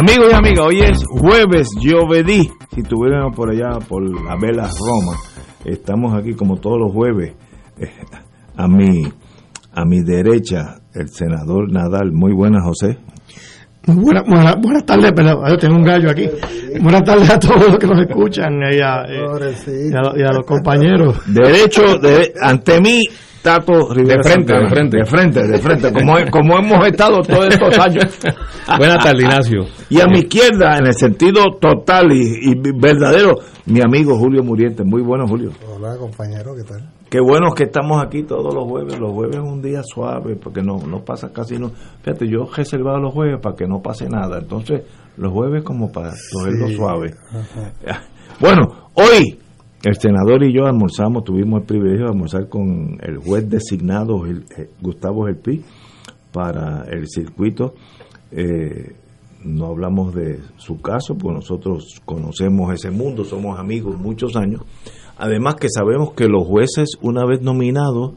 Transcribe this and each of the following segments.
Amigos y amigas, hoy es jueves Llovedí. Si estuvieran por allá, por la vela Roma, estamos aquí como todos los jueves. Eh, a mi, a mi derecha, el senador Nadal. Muy buenas, José. Buenas buena, buena tardes, pero yo tengo un gallo aquí. Buenas tardes a todos los que nos escuchan y a, y a, y a los compañeros. Derecho, de, ante mí, Tato Rivera. De frente, Santana. de frente. De frente, de frente, como, como hemos estado todos estos años. Buenas tardes, Ignacio. Y a mi izquierda, en el sentido total y, y verdadero, mi amigo Julio Muriente. Muy bueno, Julio. Hola, compañero, ¿qué tal? Qué bueno que estamos aquí todos los jueves. Los jueves es un día suave porque no, no pasa casi no. Fíjate, yo he reservado los jueves para que no pase nada. Entonces, los jueves como para cogerlo Sí, suave. ajá. Bueno, hoy el senador y yo almorzamos, tuvimos el privilegio de almorzar con el juez designado el- eh, Gustavo Gelpi para el circuito. Eh, no hablamos de su caso, porque nosotros conocemos ese mundo, somos amigos muchos años. Además que sabemos que los jueces, una vez nominados,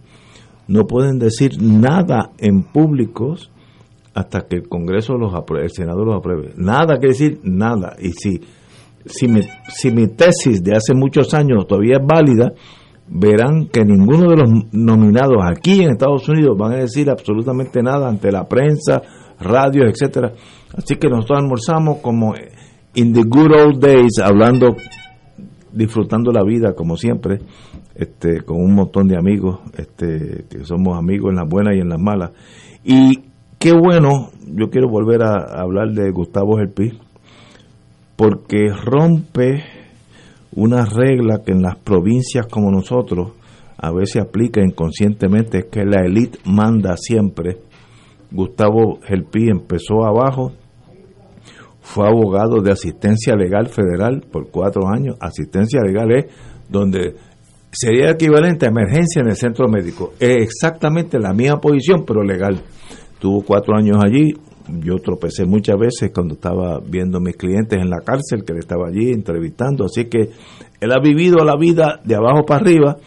no pueden decir nada en públicos hasta que el Congreso los apruebe, el Senado los apruebe. Nada quiere decir nada. Y si, si, mi, si mi tesis de hace muchos años todavía es válida, verán que ninguno de los nominados aquí en Estados Unidos van a decir absolutamente nada ante la prensa, radio, etcétera. Así que nosotros almorzamos como in the good old days, hablando, disfrutando la vida como siempre, este, con un montón de amigos, este, que somos amigos en las buenas y en las malas. Y qué bueno, yo quiero volver a hablar de Gustavo Gelpi, porque rompe una regla que en las provincias como nosotros a veces aplica inconscientemente, es que la élite manda siempre. Gustavo Gelpi empezó abajo, fue abogado de asistencia legal federal por cuatro años. Asistencia legal es donde sería equivalente a emergencia en el centro médico. Es exactamente la misma posición, pero legal. Tuvo cuatro años allí. Yo tropecé muchas veces cuando estaba viendo a mis clientes en la cárcel, que él estaba allí entrevistando. Así que él ha vivido la vida de abajo para arriba.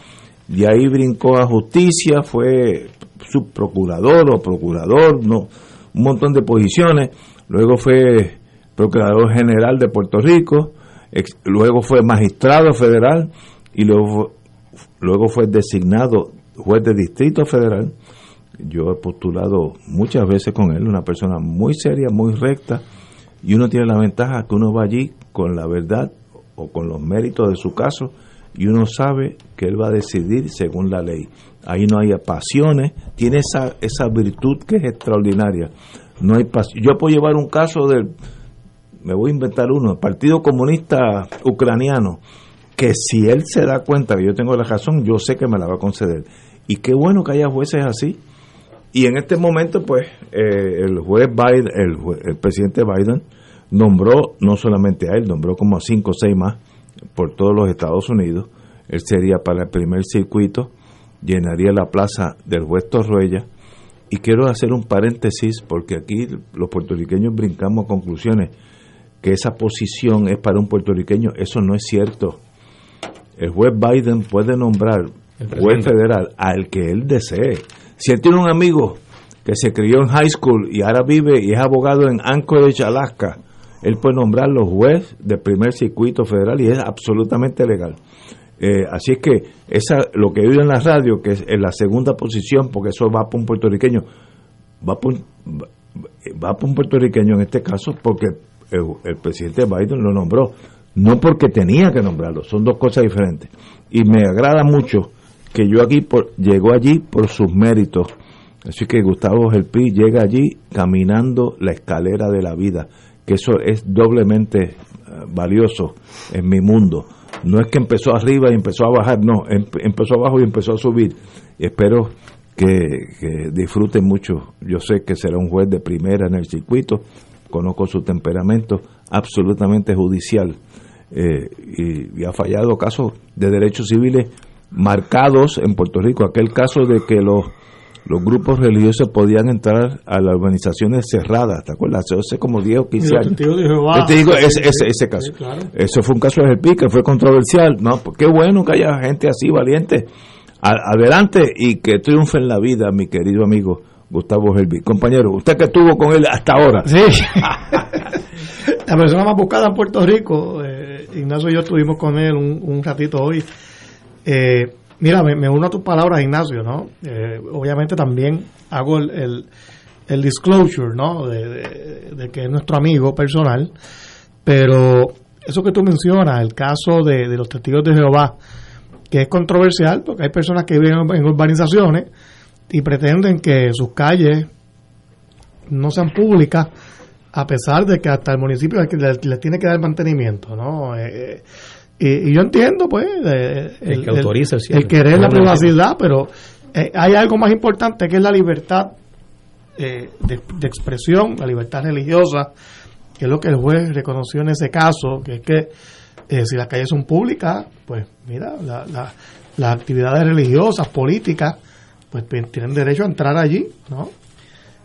De ahí brincó a justicia, fue subprocurador o procurador, no, un montón de posiciones. Luego fue procurador general de Puerto Rico, luego fue magistrado federal y luego, luego fue designado juez de distrito federal. Yo he postulado muchas veces con él, una persona muy seria, muy recta, y uno tiene la ventaja que uno va allí con la verdad o con los méritos de su caso y uno sabe que él va a decidir según la ley. Ahí no hay pasiones, tiene esa, esa virtud que es extraordinaria. No hay Yo puedo llevar un caso del, me voy a inventar uno, el Partido Comunista Ucraniano, que si él se da cuenta que yo tengo la razón, yo sé que me la va a conceder. Y qué bueno que haya jueces así. Y en este momento, pues, eh, el juez Biden, el, el presidente Biden, nombró no solamente a él, nombró como a cinco o seis más por todos los Estados Unidos. Él sería para el primer circuito, llenaría la plaza del juez Torruella. Y quiero hacer un paréntesis porque aquí los puertorriqueños brincamos a conclusiones que esa posición es para un puertorriqueño. Eso no es cierto. El juez Biden puede nombrar juez federal al que él desee. Si él tiene un amigo que se crió en high school y ahora vive y es abogado en Anchorage, Alaska, él puede nombrarlo juez del primer circuito federal y es absolutamente legal. Eh, así es que esa lo que oído en la radio, que es la segunda posición, porque eso va para un puertorriqueño, va para un, va para un puertorriqueño en este caso, porque el, presidente Biden lo nombró, no porque tenía que nombrarlo, son dos cosas diferentes. Y me agrada mucho que yo aquí por, llegó allí por sus méritos. Así que Gustavo Gelpi llega allí caminando la escalera de la vida, que eso es doblemente eh, valioso en mi mundo. No es que empezó arriba y empezó a bajar, no, em, empezó abajo y empezó a subir. Espero que, que disfruten mucho. Yo sé que será un juez de primera en el circuito, conozco su temperamento absolutamente judicial eh, y, ha fallado casos de derechos civiles marcados en Puerto Rico. Aquel caso de que los, los grupos religiosos podían entrar a las organizaciones cerradas, ¿te acuerdas? Hace como 10 o 15 años. Yo te digo ese, ese, caso. Eso fue un caso de GEPI que fue controversial. No, pues qué bueno que haya gente así valiente. adelante y que triunfe en la vida, mi querido amigo Gustavo Helvi. Compañero, usted que estuvo con él hasta ahora. Sí. la persona más buscada en Puerto Rico, eh, Ignacio y yo estuvimos con él un, ratito hoy. Eh, mira, me, uno a tus palabras, Ignacio, ¿no? Eh, obviamente también hago el, el, disclosure, ¿no? De, que es nuestro amigo personal, pero eso que tú mencionas, el caso de, los testigos de Jehová, que es controversial porque hay personas que viven en urbanizaciones y pretenden que sus calles no sean públicas a pesar de que hasta el municipio les, tiene que dar mantenimiento, ¿no? Eh, eh, y, yo entiendo, pues, el, que autoriza el, querer la privacidad, pero eh, hay algo más importante que es la libertad de, expresión, la libertad religiosa, que es lo que el juez reconoció en ese caso, que es que si las calles son públicas, pues mira, las actividades religiosas, políticas, pues tienen derecho a entrar allí, ¿no?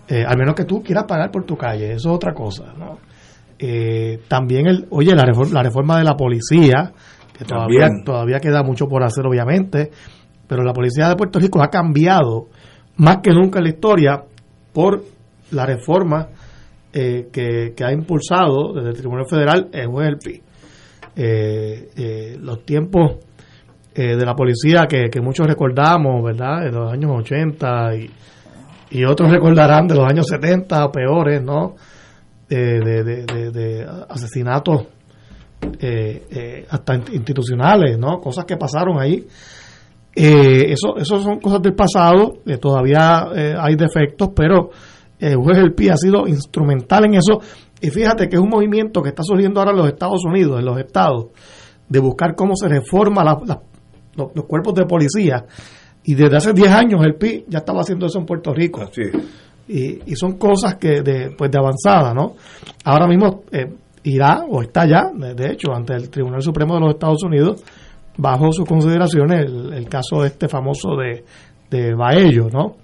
Eh, al menos que tú quieras pagar por tu calle, eso es otra cosa, ¿no? Eh, también, el, oye, la reforma, la reforma de la policía, que todavía, todavía queda mucho por hacer, obviamente, pero la policía de Puerto Rico ha cambiado más que nunca en la historia por la reforma eh, que, ha impulsado desde el Tribunal Federal el juez El Pi. los tiempos eh, de la policía que, muchos recordamos, ¿verdad? De los años 80 y, y otros recordarán de los años 70 o peores, ¿no? De, de, asesinatos eh, eh, hasta institucionales, ¿no? Cosas que pasaron ahí. eso, eso son cosas del pasado, todavía hay defectos, pero el juez El Pi ha sido instrumental en eso. Y fíjate que es un movimiento que está surgiendo ahora en los Estados Unidos, en los estados, de buscar cómo se reforma la, los, cuerpos de policía. Y desde hace 10 años el PI ya estaba haciendo eso en Puerto Rico. Y, y, son cosas que de, pues de avanzada, ¿no? Ahora mismo eh, irá o está ya, de hecho, ante el Tribunal Supremo de los Estados Unidos, bajo sus consideraciones el, caso de este famoso de, de Baello, ¿no?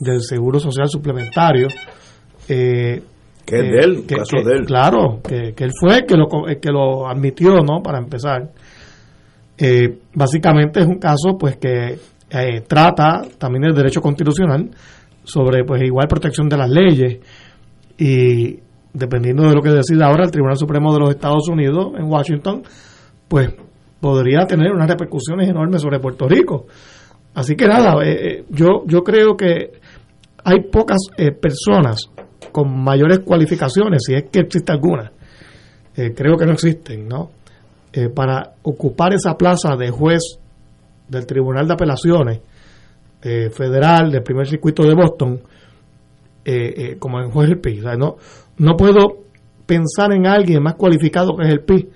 Del Seguro Social Suplementario. Eh, que es de él, caso de él. Claro, que, que él fue que lo, que lo admitió, ¿no? Para empezar. Eh, básicamente es un caso pues que eh, trata también el derecho constitucional sobre pues igual protección de las leyes y dependiendo de lo que decida ahora el Tribunal Supremo de los Estados Unidos en Washington, pues podría tener unas repercusiones enormes sobre Puerto Rico. Así que nada, eh, yo, yo creo que hay pocas personas con mayores cualificaciones, si es que existe alguna. creo que no existen, ¿no? Eh, para ocupar esa plaza de juez del Tribunal de Apelaciones eh, Federal del primer circuito de Boston eh, como el juez del PI. no, no puedo pensar en alguien más cualificado que es el PI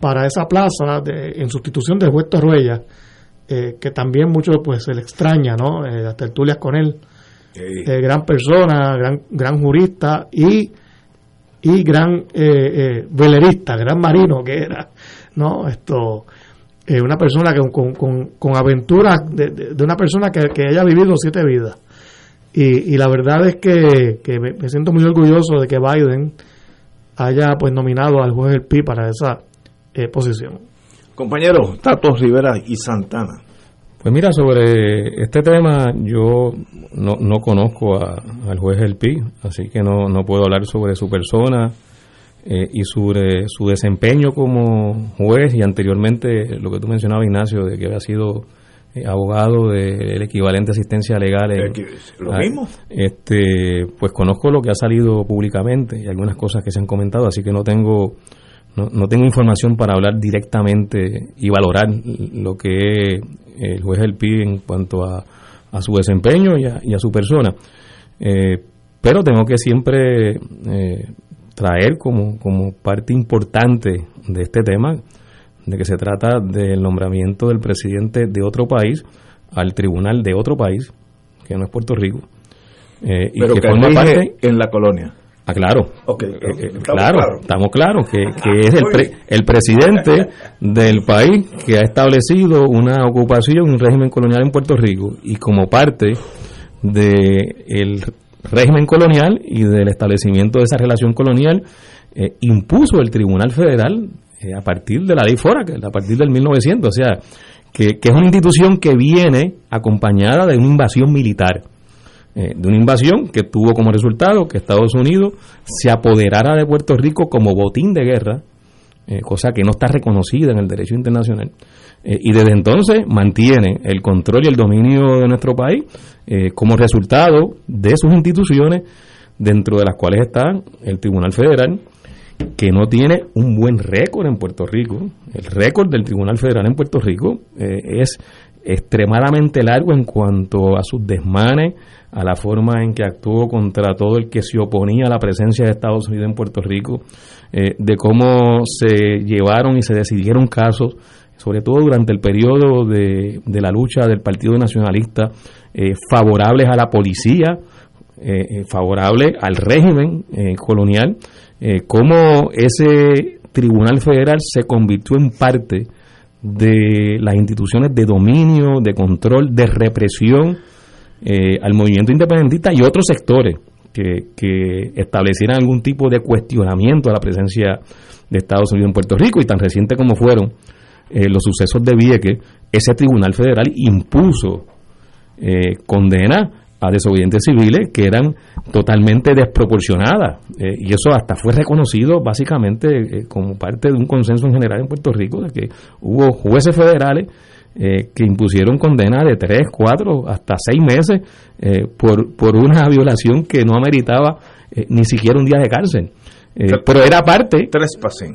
para esa plaza de, en sustitución del juez Torruella, que también mucho pues se le extraña, ¿no? las tertulias con él. gran persona, gran, gran jurista y, y gran velerista, gran marino que era. ¿no? Esto, eh, una persona que, con, con, con aventuras de, una persona que, haya vivido siete vidas. Y, y la verdad es que, que me, siento muy orgulloso de que Biden haya pues nominado al juez del PI para esa eh, posición. Compañero, Tato Rivera y Santana. Pues mira, sobre este tema yo no, no conozco al juez del PI, así que no, no puedo hablar sobre su persona eh, y sobre su desempeño como juez y anteriormente lo que tú mencionabas, Ignacio, de que había sido eh, abogado del equivalente a asistencia legal. lo mismo. Este, pues conozco lo que ha salido públicamente y algunas cosas que se han comentado, así que no tengo no, no tengo información para hablar directamente y valorar lo que el juez El Pi en cuanto a, a su desempeño y a, su persona. Eh, pero tengo que siempre eh, traer como, como parte importante de este tema de que se trata del nombramiento del presidente de otro país al tribunal de otro país, que no es Puerto Rico, eh, y que, forma parte en la colonia. Ah, claro. Eh, eh, claro, estamos claros que, es el, el presidente del país que ha establecido una ocupación, un régimen colonial en Puerto Rico y como parte del régimen colonial y del establecimiento de esa relación colonial, eh, impuso el Tribunal Federal a partir de la ley Fora, a partir del 1900, o sea, que, que es una institución que viene acompañada de una invasión militar eh, de una invasión que tuvo como resultado que Estados Unidos se apoderara de Puerto Rico como botín de guerra, eh, cosa que no está reconocida en el derecho internacional, eh, y desde entonces mantiene el control y el dominio de nuestro país como resultado de sus instituciones, dentro de las cuales está el Tribunal Federal, que no tiene un buen récord en Puerto Rico. El récord del Tribunal Federal en Puerto Rico es extremadamente largo en cuanto a sus desmanes, a la forma en que actuó contra todo el que se oponía a la presencia de Estados Unidos en Puerto Rico, eh, de cómo se llevaron y se decidieron casos, sobre todo durante el periodo de, la lucha del Partido Nacionalista, eh, favorables a la policía, eh, favorables al régimen colonial, cómo ese Tribunal Federal se convirtió en parte de las instituciones de dominio, de control, de represión eh, al movimiento independentista y otros sectores que, que establecieran algún tipo de cuestionamiento a la presencia de Estados Unidos en Puerto Rico. Y tan reciente como fueron eh, los sucesos de Vieques, ese tribunal federal impuso eh, condena a desobedientes civiles que eran totalmente desproporcionadas y eso hasta fue reconocido básicamente como parte de un consenso en general en Puerto Rico de que hubo jueces federales eh, que impusieron condena de tres, cuatro, hasta seis meses eh, por, por una violación que no ameritaba eh, ni siquiera un día de cárcel. pero era parte. Trespassing.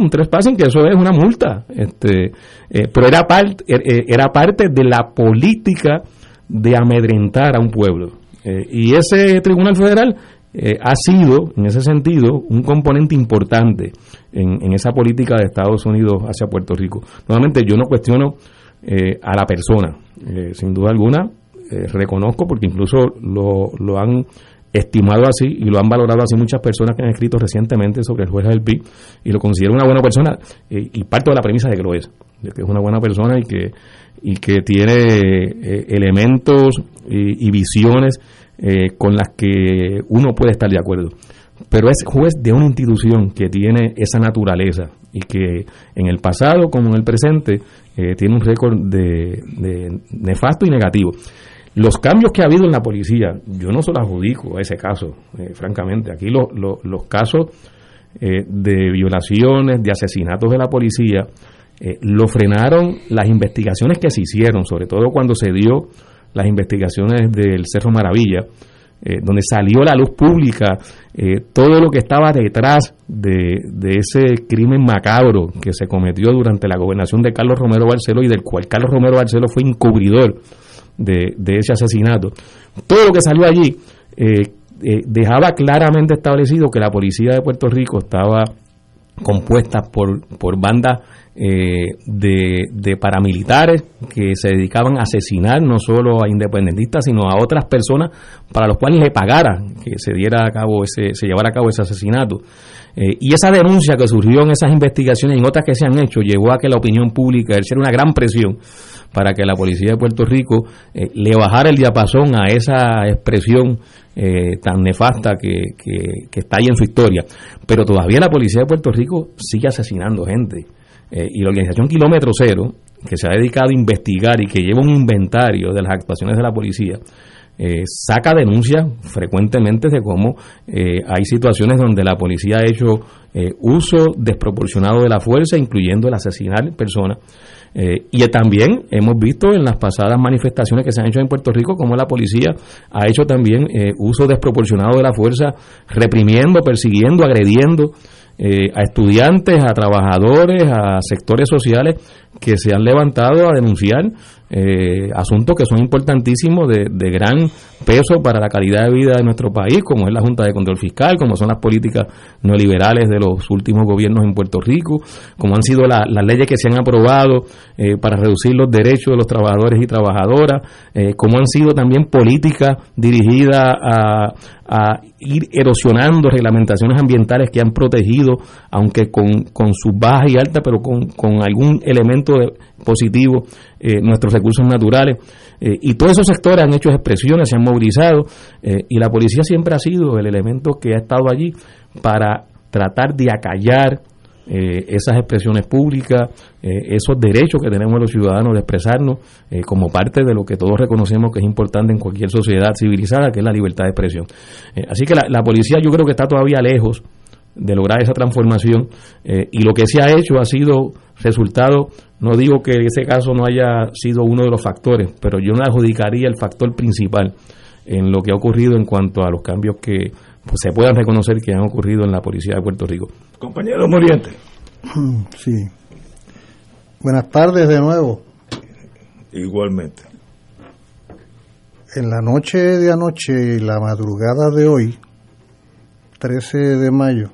Un trespassing, que eso es una multa. Este, pero era, parte era parte de la política de amedrentar a un pueblo. y ese Tribunal Federal ha sido, en ese sentido, un componente importante en, en, esa política de Estados Unidos hacia Puerto Rico. Nuevamente, yo no cuestiono eh, a la persona. Eh, sin duda alguna, eh, reconozco porque incluso lo, lo han estimado así y lo han valorado así muchas personas que han escrito recientemente sobre el juez del PIB y lo considero una buena persona y parto de la premisa de que lo es, de que es una buena persona y que, y que tiene elementos y, visiones con las que uno puede estar de acuerdo. Pero es juez de una institución que tiene esa naturaleza y que en el pasado como en el presente eh, tiene un récord de, nefasto y negativo. Los cambios que ha habido en la policía, yo no se los adjudico a ese caso, eh, francamente. Aquí los casos eh, de violaciones, de asesinatos de la policía, lo frenaron las investigaciones que se hicieron, sobre todo cuando se dio las investigaciones del Cerro Maravilla, eh, donde salió a la luz pública eh, todo lo que estaba detrás de, ese crimen macabro que se cometió durante la gobernación de Carlos Romero Barceló y del cual Carlos Romero Barceló fue encubridor de, ese asesinato. Todo lo que salió allí eh, dejaba claramente establecido que la policía de Puerto Rico estaba compuesta por, por bandas eh, de, paramilitares que se dedicaban a asesinar no solo a independentistas, sino a otras personas para los cuales le pagaran que se diera a cabo ese, se llevara a cabo ese asesinato. Eh, y esa denuncia que surgió en esas investigaciones y en otras que se han hecho llevó a que la opinión pública ejerciera una gran presión para que la policía de Puerto Rico eh, le bajara el diapasón a esa expresión tan nefasta que, que está ahí en su historia. Pero todavía la policía de Puerto Rico sigue asesinando gente. Eh, y la organización Kilómetro Cero, que se ha dedicado a investigar y que lleva un inventario de las actuaciones de la policía, eh, saca denuncias frecuentemente de cómo eh, hay situaciones donde la policía ha hecho eh, uso desproporcionado de la fuerza, incluyendo el asesinar personas. Y también hemos visto en las pasadas manifestaciones que se han hecho en Puerto Rico cómo la policía ha hecho también uso desproporcionado de la fuerza, reprimiendo, persiguiendo, agrediendo a estudiantes, a trabajadores, a sectores sociales que se han levantado a denunciar eh, asuntos que son importantísimos de, de, gran peso para la calidad de vida de nuestro país, como es la Junta de Control Fiscal, como son las políticas neoliberales de los últimos gobiernos en Puerto Rico, como han sido las leyes que se han aprobado eh, para reducir los derechos de los trabajadores y trabajadoras, eh, como han sido también políticas dirigidas a, a ir erosionando reglamentaciones ambientales que han protegido, aunque con, con sus bajas y altas, pero con, con algún elemento de, positivo, eh, nuestros recursos naturales. Eh, y todos esos sectores han hecho expresiones, se han movilizado, eh, y la policía siempre ha sido el elemento que ha estado allí para tratar de acallar esas expresiones públicas, esos derechos que tenemos los ciudadanos de expresarnos como parte de lo que todos reconocemos que es importante en cualquier sociedad civilizada, que es la libertad de expresión. así que la, la policía yo creo que está todavía lejos de lograr esa transformación y lo que se ha hecho ha sido resultado no digo que ese caso no haya sido uno de los factores, pero yo no adjudicaría el factor principal en lo que ha ocurrido en cuanto a los cambios que pues, se puedan reconocer que han ocurrido en la policía de Puerto Rico. Compañero Moriente. Sí. Buenas tardes de nuevo. Igualmente. En la noche de anoche y la madrugada de hoy, 13 de mayo,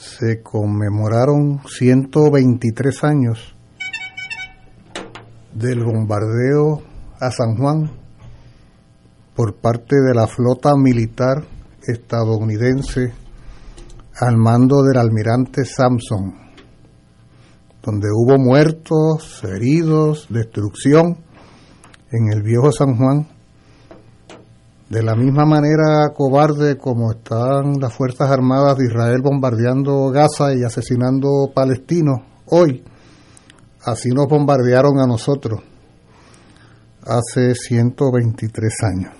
se conmemoraron 123 años del bombardeo a San Juan por parte de la flota militar estadounidense al mando del almirante Samson, donde hubo muertos, heridos, destrucción en el viejo San Juan de la misma manera cobarde como están las Fuerzas Armadas de Israel bombardeando Gaza y asesinando palestinos hoy, así nos bombardearon a nosotros hace 123 años.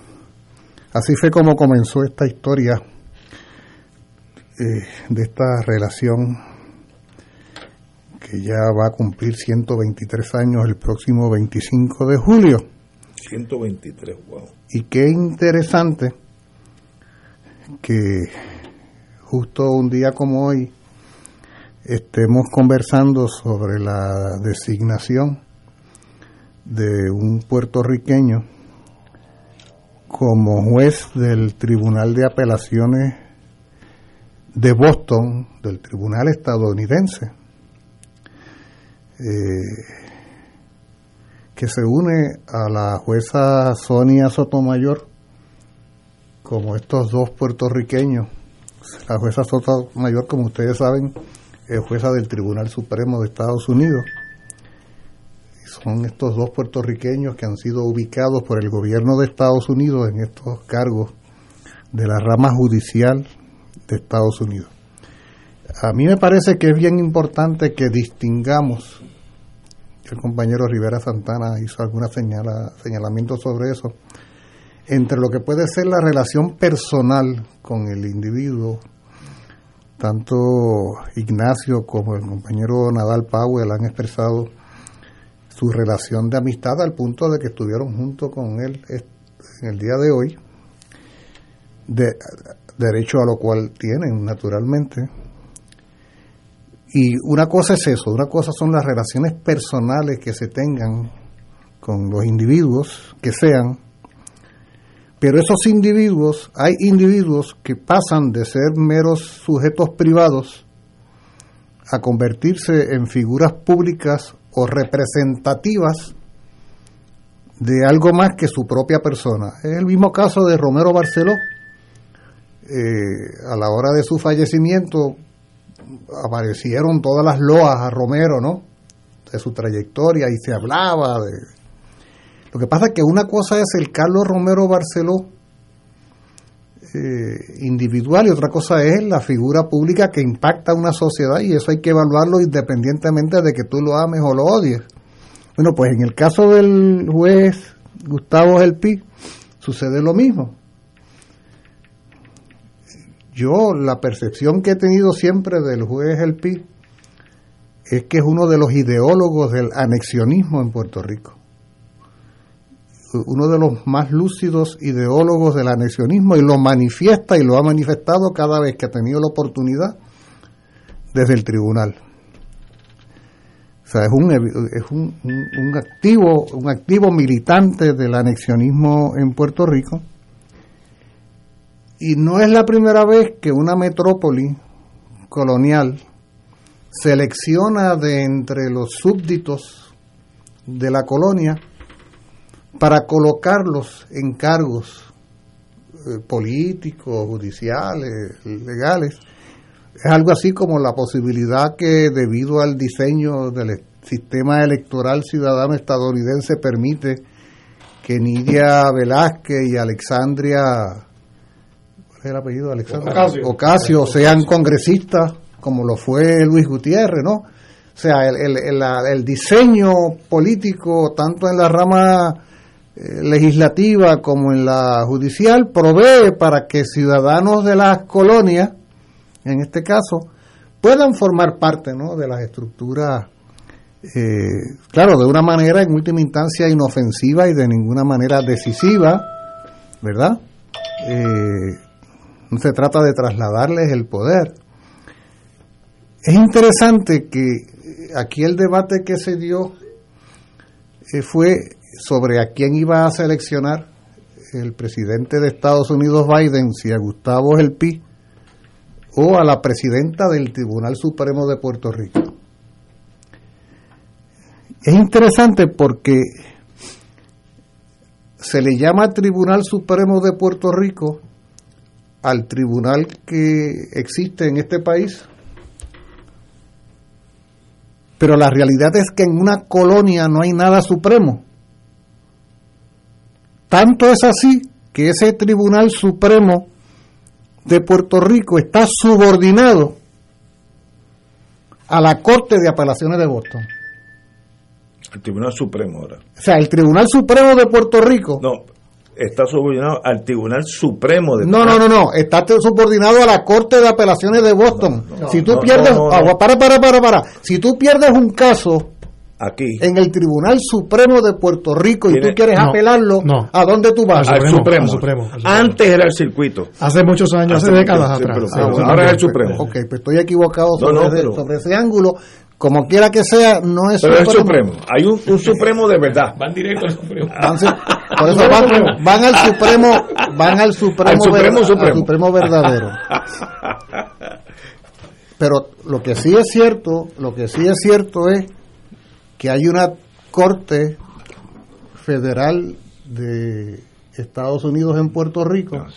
Así fue como comenzó esta historia eh, de esta relación que ya va a cumplir 123 años el próximo 25 de julio. 123, wow. Y qué interesante que justo un día como hoy estemos conversando sobre la designación de un puertorriqueño como juez del Tribunal de Apelaciones de Boston, del Tribunal estadounidense. Eh, que se une a la jueza Sonia Sotomayor como estos dos puertorriqueños. La jueza Sotomayor, como ustedes saben, es jueza del Tribunal Supremo de Estados Unidos. Son estos dos puertorriqueños que han sido ubicados por el gobierno de Estados Unidos en estos cargos de la rama judicial de Estados Unidos. A mí me parece que es bien importante que distingamos el compañero Rivera Santana hizo algunos señala, señalamientos sobre eso, entre lo que puede ser la relación personal con el individuo, tanto Ignacio como el compañero Nadal Powell han expresado su relación de amistad al punto de que estuvieron junto con él en el día de hoy, de, derecho a lo cual tienen naturalmente, y una cosa es eso, una cosa son las relaciones personales que se tengan con los individuos que sean, pero esos individuos, hay individuos que pasan de ser meros sujetos privados a convertirse en figuras públicas o representativas de algo más que su propia persona. Es el mismo caso de Romero Barceló. Eh, a la hora de su fallecimiento, aparecieron todas las loas a Romero, ¿no? De su trayectoria y se hablaba de... Lo que pasa es que una cosa es el Carlos Romero Barceló eh, individual y otra cosa es la figura pública que impacta a una sociedad y eso hay que evaluarlo independientemente de que tú lo ames o lo odies. Bueno, pues en el caso del juez Gustavo Gelpi, sucede lo mismo. Yo, la percepción que he tenido siempre del juez El Pi es que es uno de los ideólogos del anexionismo en Puerto Rico. Uno de los más lúcidos ideólogos del anexionismo y lo manifiesta y lo ha manifestado cada vez que ha tenido la oportunidad desde el tribunal. O sea, es un, es un, un, activo, un activo militante del anexionismo en Puerto Rico. Y no es la primera vez que una metrópoli colonial selecciona de entre los súbditos de la colonia para colocarlos en cargos eh, políticos, judiciales, legales, es algo así como la posibilidad que debido al diseño del sistema electoral ciudadano estadounidense permite que Nidia Velázquez y Alexandria ¿cuál es el apellido? Alexandria Ocasio, sean congresistas como lo fue Luis Gutiérrez, ¿no? O sea, el, el, el, diseño político, tanto en la rama eh, legislativa como en la judicial, provee para que ciudadanos de las colonias en este caso, puedan formar parte ¿no? de las estructuras, eh, claro, de una manera en última instancia inofensiva y de ninguna manera decisiva, ¿verdad? Eh, no se trata de trasladarles el poder. Es interesante que aquí el debate que se dio eh, fue sobre a quién iba a seleccionar el presidente de Estados Unidos Biden, si a Gustavo Gelpi o a la presidenta del Tribunal Supremo de Puerto Rico. Es interesante porque se le llama Tribunal Supremo de Puerto Rico al tribunal que existe en este país, pero la realidad es que en una colonia no hay nada supremo. Tanto es así que ese Tribunal Supremo de Puerto Rico está subordinado a la Corte de Apelaciones de Boston. Al Tribunal Supremo ahora. O sea, el Tribunal Supremo de Puerto Rico. No, está subordinado al Tribunal Supremo de No, no, no, no, está subordinado a la Corte de Apelaciones de Boston. si tú pierdes, para, para, para, para. Si tú pierdes un caso aquí en el Tribunal Supremo de Puerto Rico y tú quieres apelarlo, ¿a dónde tú vas? Al Supremo, Antes era el circuito. Hace muchos años, hace, décadas atrás. ahora es el Supremo. Ok, pues estoy equivocado sobre, ese, ángulo. Como quiera que sea, no es pero es Supremo. Hay un, Supremo de verdad. Van directo al Supremo. por eso van, al Supremo, van al Supremo, Supremo, Supremo. Al Supremo verdadero. Pero lo que sí es cierto, lo que sí es cierto es que hay una corte federal de Estados Unidos en Puerto Rico ah,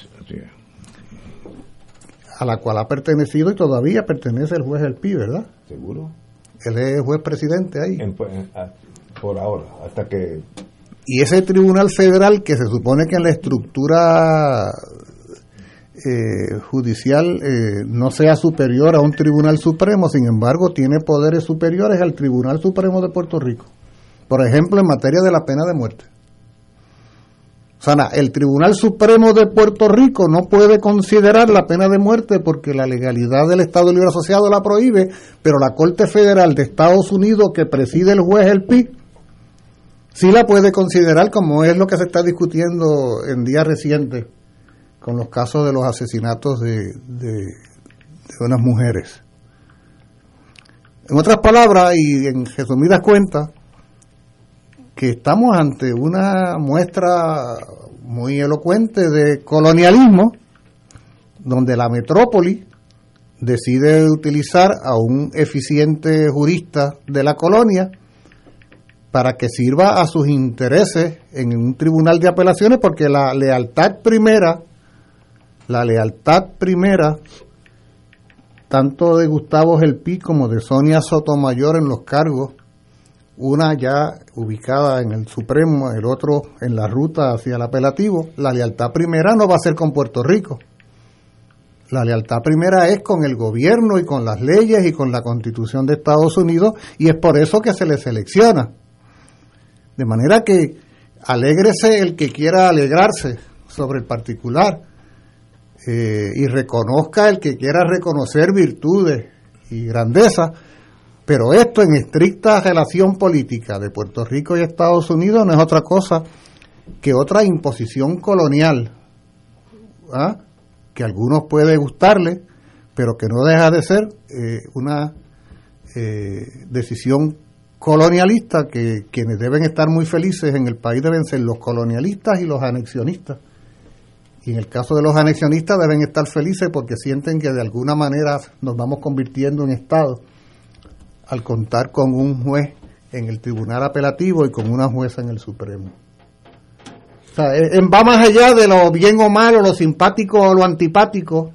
a la cual ha pertenecido y todavía pertenece el juez del PI, ¿verdad? Seguro. Él es juez presidente ahí. Ah, por ahora, hasta que... Y ese tribunal federal que se supone que en la estructura eh, judicial eh, no sea superior a un tribunal supremo, sin embargo tiene poderes superiores al Tribunal Supremo de Puerto Rico. Por ejemplo, en materia de la pena de muerte. Sea, el Tribunal Supremo de Puerto Rico no puede considerar la pena de muerte porque la legalidad del Estado Libre Asociado la prohíbe, pero la Corte Federal de Estados Unidos que preside el juez El Pi sí la puede considerar como es lo que se está discutiendo en días recientes con los casos de los asesinatos de, de, unas mujeres. En otras palabras, y en resumidas cuentas, que estamos ante una muestra muy elocuente de colonialismo, donde la metrópoli decide utilizar a un eficiente jurista de la colonia para que sirva a sus intereses en un tribunal de apelaciones, porque la lealtad primera la lealtad primera, tanto de Gustavo Gelpi como de Sonia Sotomayor en los cargos, una ya ubicada en el Supremo, el otro en la ruta hacia el apelativo, la lealtad primera no va a ser con Puerto Rico. La lealtad primera es con el gobierno y con las leyes y con la constitución de Estados Unidos y es por eso que se le selecciona. De manera que alégrese el que quiera alegrarse sobre el particular eh, y reconozca el que quiera reconocer virtudes y grandeza, pero esto en estricta relación política de Puerto Rico y Estados Unidos no es otra cosa que otra imposición colonial, ¿ah? que a algunos puede gustarle, pero que no deja de ser eh, una eh, decisión colonialista que quienes deben estar muy felices en el país deben ser los colonialistas y los anexionistas. Y en el caso de los anexionistas deben estar felices porque sienten que de alguna manera nos vamos convirtiendo en Estado al contar con un juez en el tribunal apelativo y con una jueza en el Supremo. Sea, va más allá de lo bien o malo, lo simpático o lo antipático,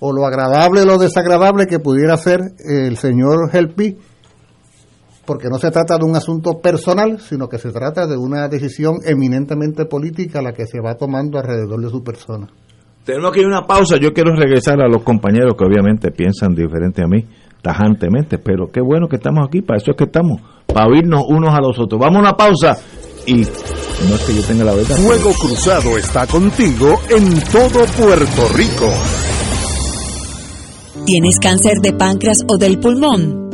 o lo agradable o lo desagradable que pudiera ser el señor Helpi, porque no se trata de un asunto personal, sino que se trata de una decisión eminentemente política la que se va tomando alrededor de su persona. Tenemos que ir a una pausa. Yo quiero regresar a los compañeros que obviamente piensan diferente a mí, tajantemente, pero qué bueno que estamos aquí, para eso es que estamos, para oírnos unos a los otros. Vamos a una pausa y no es que yo tenga la verdad. Fuego Cruzado está contigo en todo Puerto Rico. ¿Tienes cáncer de páncreas o del pulmón?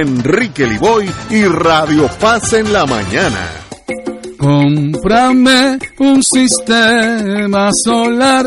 Enrique Liboy y Radio Paz en la mañana. Cómprame un sistema solar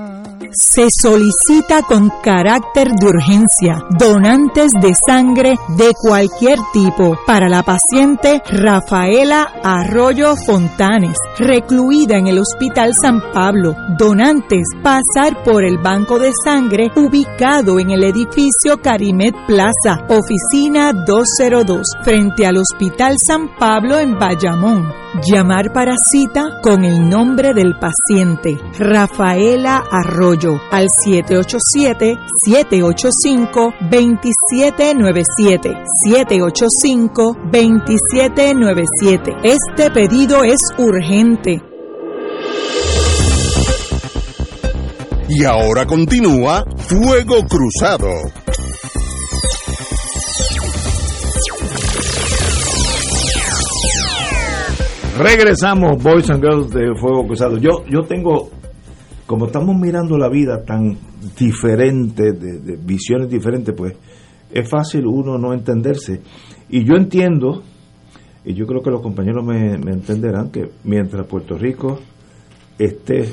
se solicita con carácter de urgencia donantes de sangre de cualquier tipo para la paciente Rafaela Arroyo Fontanes, recluida en el Hospital San Pablo. Donantes pasar por el banco de sangre ubicado en el edificio Carimet Plaza, oficina 202, frente al Hospital San Pablo en Bayamón. Llamar para cita con el nombre del paciente, Rafaela Arroyo, al 787-785-2797. 785-2797. Este pedido es urgente. Y ahora continúa Fuego Cruzado. Regresamos, Boys and Girls de Fuego Cruzado. Yo, yo tengo como estamos mirando la vida tan diferente, de, visiones diferentes, pues es fácil uno no entenderse. Y yo entiendo, y yo creo que los compañeros me, me entenderán, que mientras Puerto Rico esté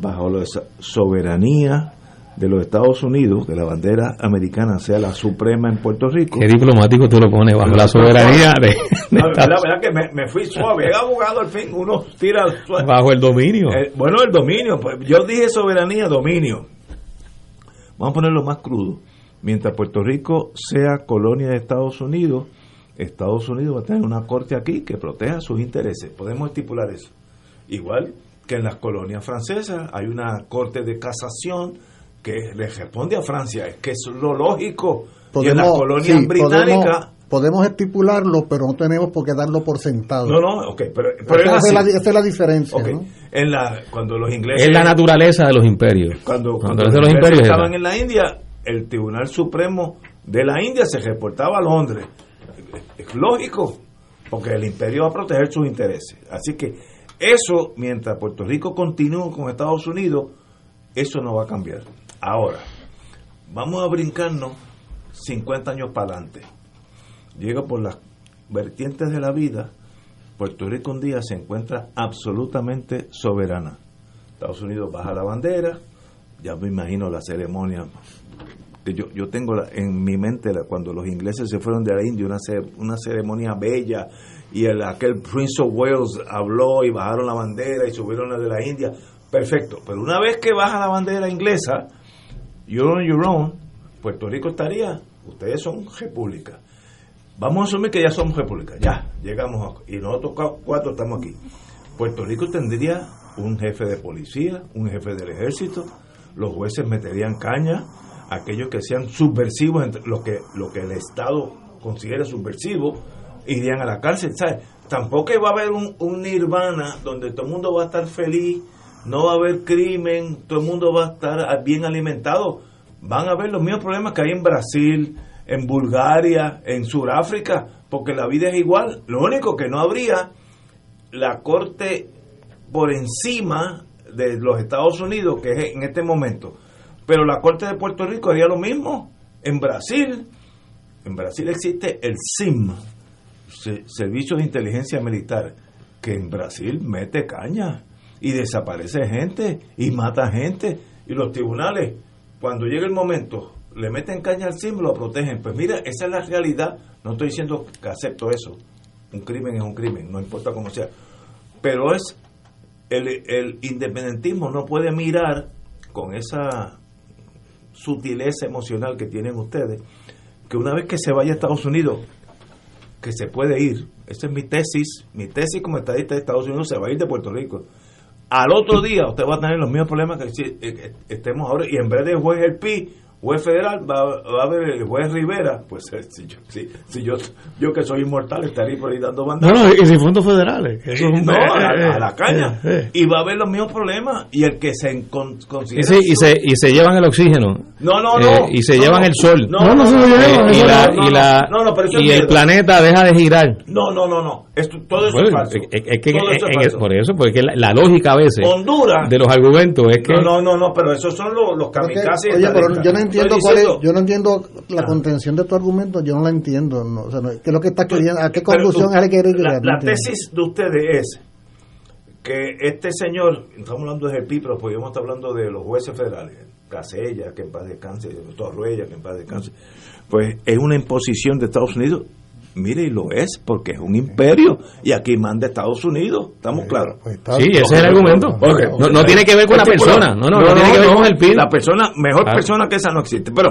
bajo la soberanía de los Estados Unidos, que la bandera americana sea la suprema en Puerto Rico. Qué diplomático tú lo pones bajo la soberanía de. de No, la verdad que me, me fui suave, abogado al fin, uno tira suave. bajo el dominio. Eh, bueno, el dominio, pues yo dije soberanía, dominio. Vamos a ponerlo más crudo. Mientras Puerto Rico sea colonia de Estados Unidos, Estados Unidos va a tener una corte aquí que proteja sus intereses. Podemos estipular eso. Igual que en las colonias francesas hay una corte de casación que le responde a Francia, es que es lo lógico. y en las colonias sí, británicas... podemos, podemos estipularlo, pero no tenemos por qué darlo por sentado. No, no, ok, pero, pero es esa, así. es la, esa es la diferencia. Ok, ¿no? En la, cuando los ingleses... Es la naturaleza de los imperios. Cuando, Cuando cuando los de los imperios es estaban en la India, el Tribunal Supremo de la India se reportaba a Londres. Es lógico, porque el imperio va a proteger sus intereses. Así que eso, mientras Puerto Rico continúe con Estados Unidos, eso no va a cambiar. Ahora, vamos a brincarnos 50 años para adelante. Llega por las vertientes de la vida, Puerto Rico un día se encuentra absolutamente soberana. Estados Unidos baja la bandera, ya me imagino la ceremonia. Yo, yo tengo en mi mente cuando los ingleses se fueron de la India, una, una ceremonia bella, y el, aquel Prince of Wales habló y bajaron la bandera y subieron la de la India. Perfecto, pero una vez que baja la bandera inglesa, you're on your own, Puerto Rico estaría, ustedes son república. Vamos a asumir que ya somos república, ya, llegamos, a- y nosotros cua- cuatro estamos aquí. Puerto Rico tendría un jefe de policía, un jefe del ejército, los jueces meterían caña, aquellos que sean subversivos, entre lo que, lo que el Estado considere subversivo, irían a la cárcel, ¿sabes? Tampoco va a haber un nirvana donde todo el mundo va a estar feliz, no va a haber crimen, todo el mundo va a estar bien alimentado. Van a haber los mismos problemas que hay en Brasil, en Bulgaria, en Sudáfrica, porque la vida es igual. Lo único que no habría la corte por encima de los Estados Unidos, que es en este momento. Pero la corte de Puerto Rico haría lo mismo. En Brasil, en Brasil existe el SIM, Se- Servicio de Inteligencia Militar, que en Brasil mete caña y desaparece gente y mata gente. Y los tribunales, cuando llega el momento, le meten caña al SIM, lo protegen. Pues mira, esa es la realidad. No estoy diciendo que acepto eso. Un crimen es un crimen, no importa cómo sea. Pero es el, el independentismo no puede mirar con esa sutileza emocional que tienen ustedes, que una vez que se vaya a Estados Unidos, que se puede ir, esa es mi tesis, mi tesis como estadista de Estados Unidos se va a ir de Puerto Rico. Al otro día usted va a tener los mismos problemas que eh, estemos ahora, y en vez de juez el PI, juez federal, va, va a haber el juez Rivera, pues eh, si yo, si, si yo, yo que soy inmortal estaría por ahí dando No, bandas. no, y sin fondos federales. que eso es un- No, a, la- a la caña. eh, eh. Y va a haber los mismos problemas. Y el que se con- Y, considera. se, y, se, y se llevan el oxígeno. No, no, Eh, no. y se No, llevan no. el sol. No, no, no, se lo no, llevan, no, y no, la, no, y, la, no, no, y el planeta deja de girar. No, no, no, no. Esto, todo eso Bueno, es falso. es, es que Todo en- eso es en- falso. por eso, porque la, la lógica a veces Honduras. de los argumentos es que No, no, no, no, pero esos son los, los kamikazes. oye, pero yo no entiendo Estoy cuál es, diciendo- yo no entiendo la Ah. contención de tu argumento, yo no la entiendo, no, o sea, no- ¿qué es lo que está queriendo, a qué conclusión tú- hay que La? No la entiendo. tesis de ustedes es que este señor, estamos hablando de GEPI, pero podríamos estar hablando de los jueces federales, Casella, que en paz descanse, Torruella, que en paz descanse, pues es una imposición de Estados Unidos. Mire, y lo es, porque es un imperio, y aquí manda Estados Unidos, ¿estamos claros? Pues Sí, ese es el argumento. No, no tiene que ver con la persona. pero- No, no, no, tiene que ver con el PIB. La persona, mejor Claro. persona que esa no existe, pero,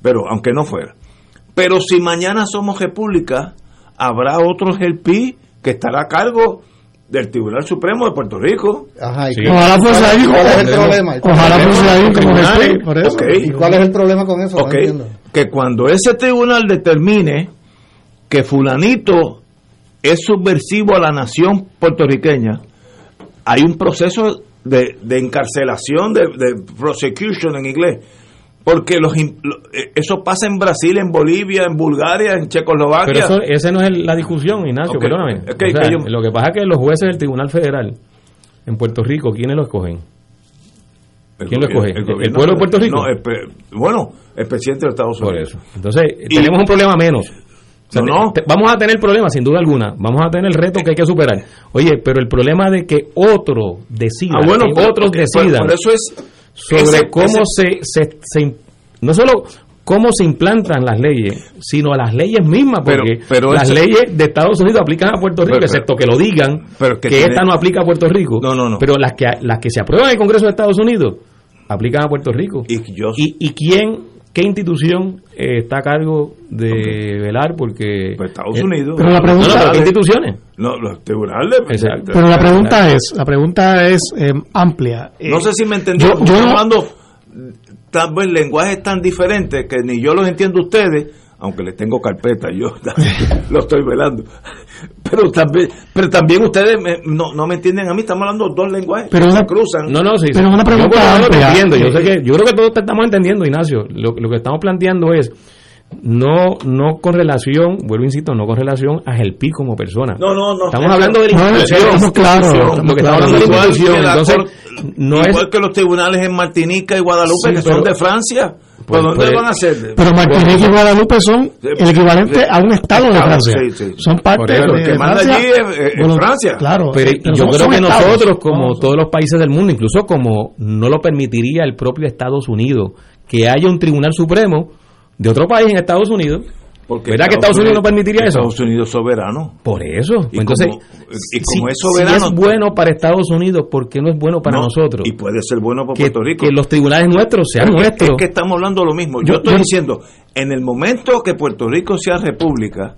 pero aunque no fuera. Pero si mañana somos república, habrá otro GELPI que estará a cargo del Tribunal Supremo de Puerto Rico. Ajá, ¿y Sí. Ojalá fuese ahí ¿Cuál es el como- problema? Ojalá fuese ahí como por eso. Ok. ¿Y cuál es el problema con eso? No Ok, entiendo. que cuando ese tribunal determine que fulanito es subversivo a la nación puertorriqueña, hay un proceso de, de encarcelación, de, de prosecution en inglés, porque los, eh, eso pasa en Brasil, en Bolivia, en Bulgaria, en Checoslovaquia. Pero eso, esa no es el- la discusión, Ignacio, Ok, perdóname. ok, O sea, que yo- Lo que pasa es que los jueces del Tribunal Federal en Puerto Rico, ¿quiénes lo escogen? ¿Quién lo escoge? ¿El, pueblo de Puerto Rico? No, el bueno, el presidente de Estados Por Unidos. eso. Entonces, Y- tenemos un problema menos. O sea, No, no. te- te- vamos a tener problemas, sin duda alguna. Vamos a tener el reto que hay que superar. Oye, pero el problema de que otro decida, Ah, bueno, que pero- otros porque- decidan por eso es sobre ese- cómo ese- se, se, se no solo cómo se implantan las leyes, sino las leyes mismas, Pero- porque pero las ese- leyes de Estados Unidos aplican a Puerto Rico, Pero- excepto que lo digan, pero que, que tiene- esta no aplica a Puerto Rico. No, no, no. Pero las que, las que se aprueban en el Congreso de Estados Unidos aplican a Puerto Rico. Y yo- ¿Y, y quién, qué institución eh, está a cargo de velar? Porque... Pues Estados eh, Unidos. Pero la pregunta- No, no, ¿qué instituciones? No, los tribunales. Exacto. Pero la pregunta es, la pregunta es eh, amplia. No Eh, sé si me entendió. yo- yo no- hablando tal vez lenguajes tan diferentes que ni yo los entiendo ustedes, aunque les tengo carpeta, yo lo estoy velando. Pero también, pero también ustedes me- no, no me entienden a mí, estamos hablando dos lenguajes Pero se cruzan. No, no, sí. Pero una pregunta yo, lo amplia. entiendo. Yo, sé que, yo creo que todos te estamos entendiendo, Ignacio. Lo, lo que estamos planteando es no no con relación, vuelvo insisto, no con relación a Gelpi como persona. No, no, no. Estamos hablando de la No, institución. estamos claros, estamos Lo que estamos hablando de la institución. Entonces, no igual es. que los tribunales en Martinica y Guadalupe, Sí, que pero- son de Francia. Pues, ¿Por dónde pues, van a ser? Pero Martinique y Guadalupe son el equivalente a un estado de Francia. sí, sí. Son parte eso, de el que manda Francia. allí es- es Bueno, Francia. Claro. Pero sí, pero yo son- creo son que estados. nosotros, como todos los países del mundo, incluso como no lo permitiría el propio Estados Unidos, que haya un tribunal supremo de otro país en Estados Unidos, Porque ¿verdad que Estados Unidos no permitiría eso? Estados Unidos soberano. Por eso. Y Entonces, como- y si- como es si soberano, es bueno para Estados Unidos, ¿por qué no es bueno para No, nosotros? Y puede ser bueno para que, Puerto Rico. que los tribunales nuestros sean nuestros. Es que estamos hablando lo mismo. Yo, Yo- estoy yo- diciendo, en el momento que Puerto Rico sea república,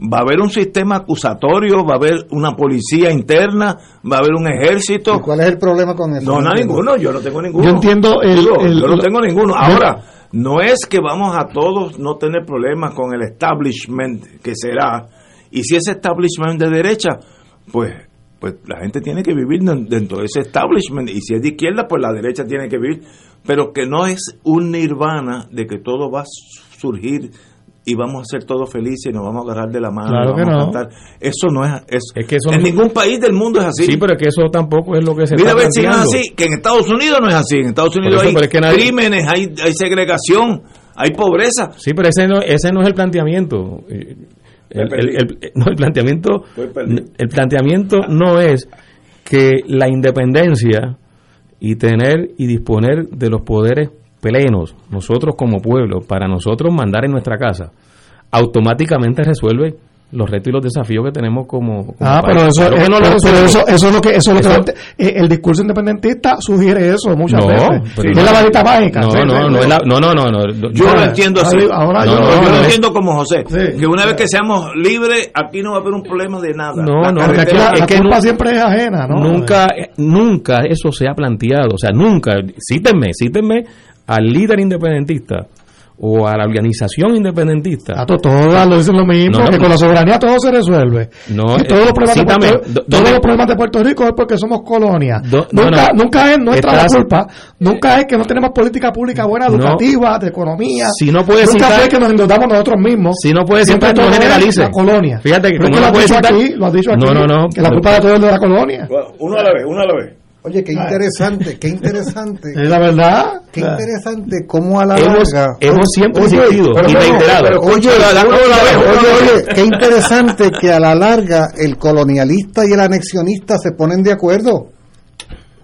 va a haber un sistema acusatorio, va a haber una policía interna, va a haber un ejército. ¿Y cuál es el problema con eso? No, no, ninguno, yo no tengo ninguno. Yo entiendo el- Digo, el- yo no tengo ninguno. Ahora, no es que vamos a todos no tener problemas con el establishment que será. Y si ese establishment de derecha, pues pues la gente tiene que vivir den- dentro de ese establishment. Y si es de izquierda, pues la derecha tiene que vivir. Pero que no es un nirvana de que todo va a surgir y vamos a ser todos felices y nos vamos a agarrar de la mano Claro que vamos no. Eso no es, es- Es que eso en no- ningún país del mundo es así. Sí, pero es que eso tampoco es lo que se Mira a ver si no es así, que en Estados Unidos no es así. En Estados Unidos eso, hay pero es que nadie- crímenes, hay, hay segregación, hay pobreza. Sí, pero ese no, ese no es el planteamiento. El, Me perdí. el- el- no, el planteamiento, el planteamiento no es que la independencia y tener y disponer de los poderes plenos, nosotros como pueblo, para nosotros mandar en nuestra casa, automáticamente resuelve los retos y los desafíos que tenemos como, como Ah, país. pero eso, Claro no lo pero- eso, eso es lo que, eso es lo que eh, el discurso independentista sugiere eso muchas No, veces. pero es no. la varita mágica. No, Sí, no, no, la- no, no, no, no. Yo lo entiendo así. ahora- No, yo- no, yo lo no- entiendo como José. Sí. Que una vez que seamos libres, aquí no va a haber un problema de nada. No, La no, Porque aquí carretera- la, la es que culpa no- siempre es ajena, ¿no? Nunca, eh, nunca eso se ha planteado. O sea, nunca. Cítenme, cítenme al líder independentista o a la organización independentista. A to- todas lo dicen lo mismo, No, no. que con la soberanía todo se resuelve. No, Y todos, eh, los problemas de cítame, Puerto, do- todos ¿dónde- los problemas de Puerto Rico es porque somos colonia. Do- no, nunca, no. nunca es nuestra Estás- la culpa. Nunca es que no tenemos política pública buena, No. educativa, de economía. Si no puedes nunca citar- fue que nos endeudamos nosotros mismos. Si no puedes Siempre citar, no todo es generalice. La colonia. Fíjate que es como lo no has puedes dicho citar- aquí, lo has dicho aquí. No, no, no. Que la culpa de todo es de la colonia. Bueno, Uno a la vez, uno a la vez. Oye, qué interesante, qué interesante. Es la verdad. Qué interesante cómo a la Hemos, larga. hemos siempre Oye, pero y reiterado. Oye, oye, qué interesante que a la larga el colonialista y el anexionista se ponen de acuerdo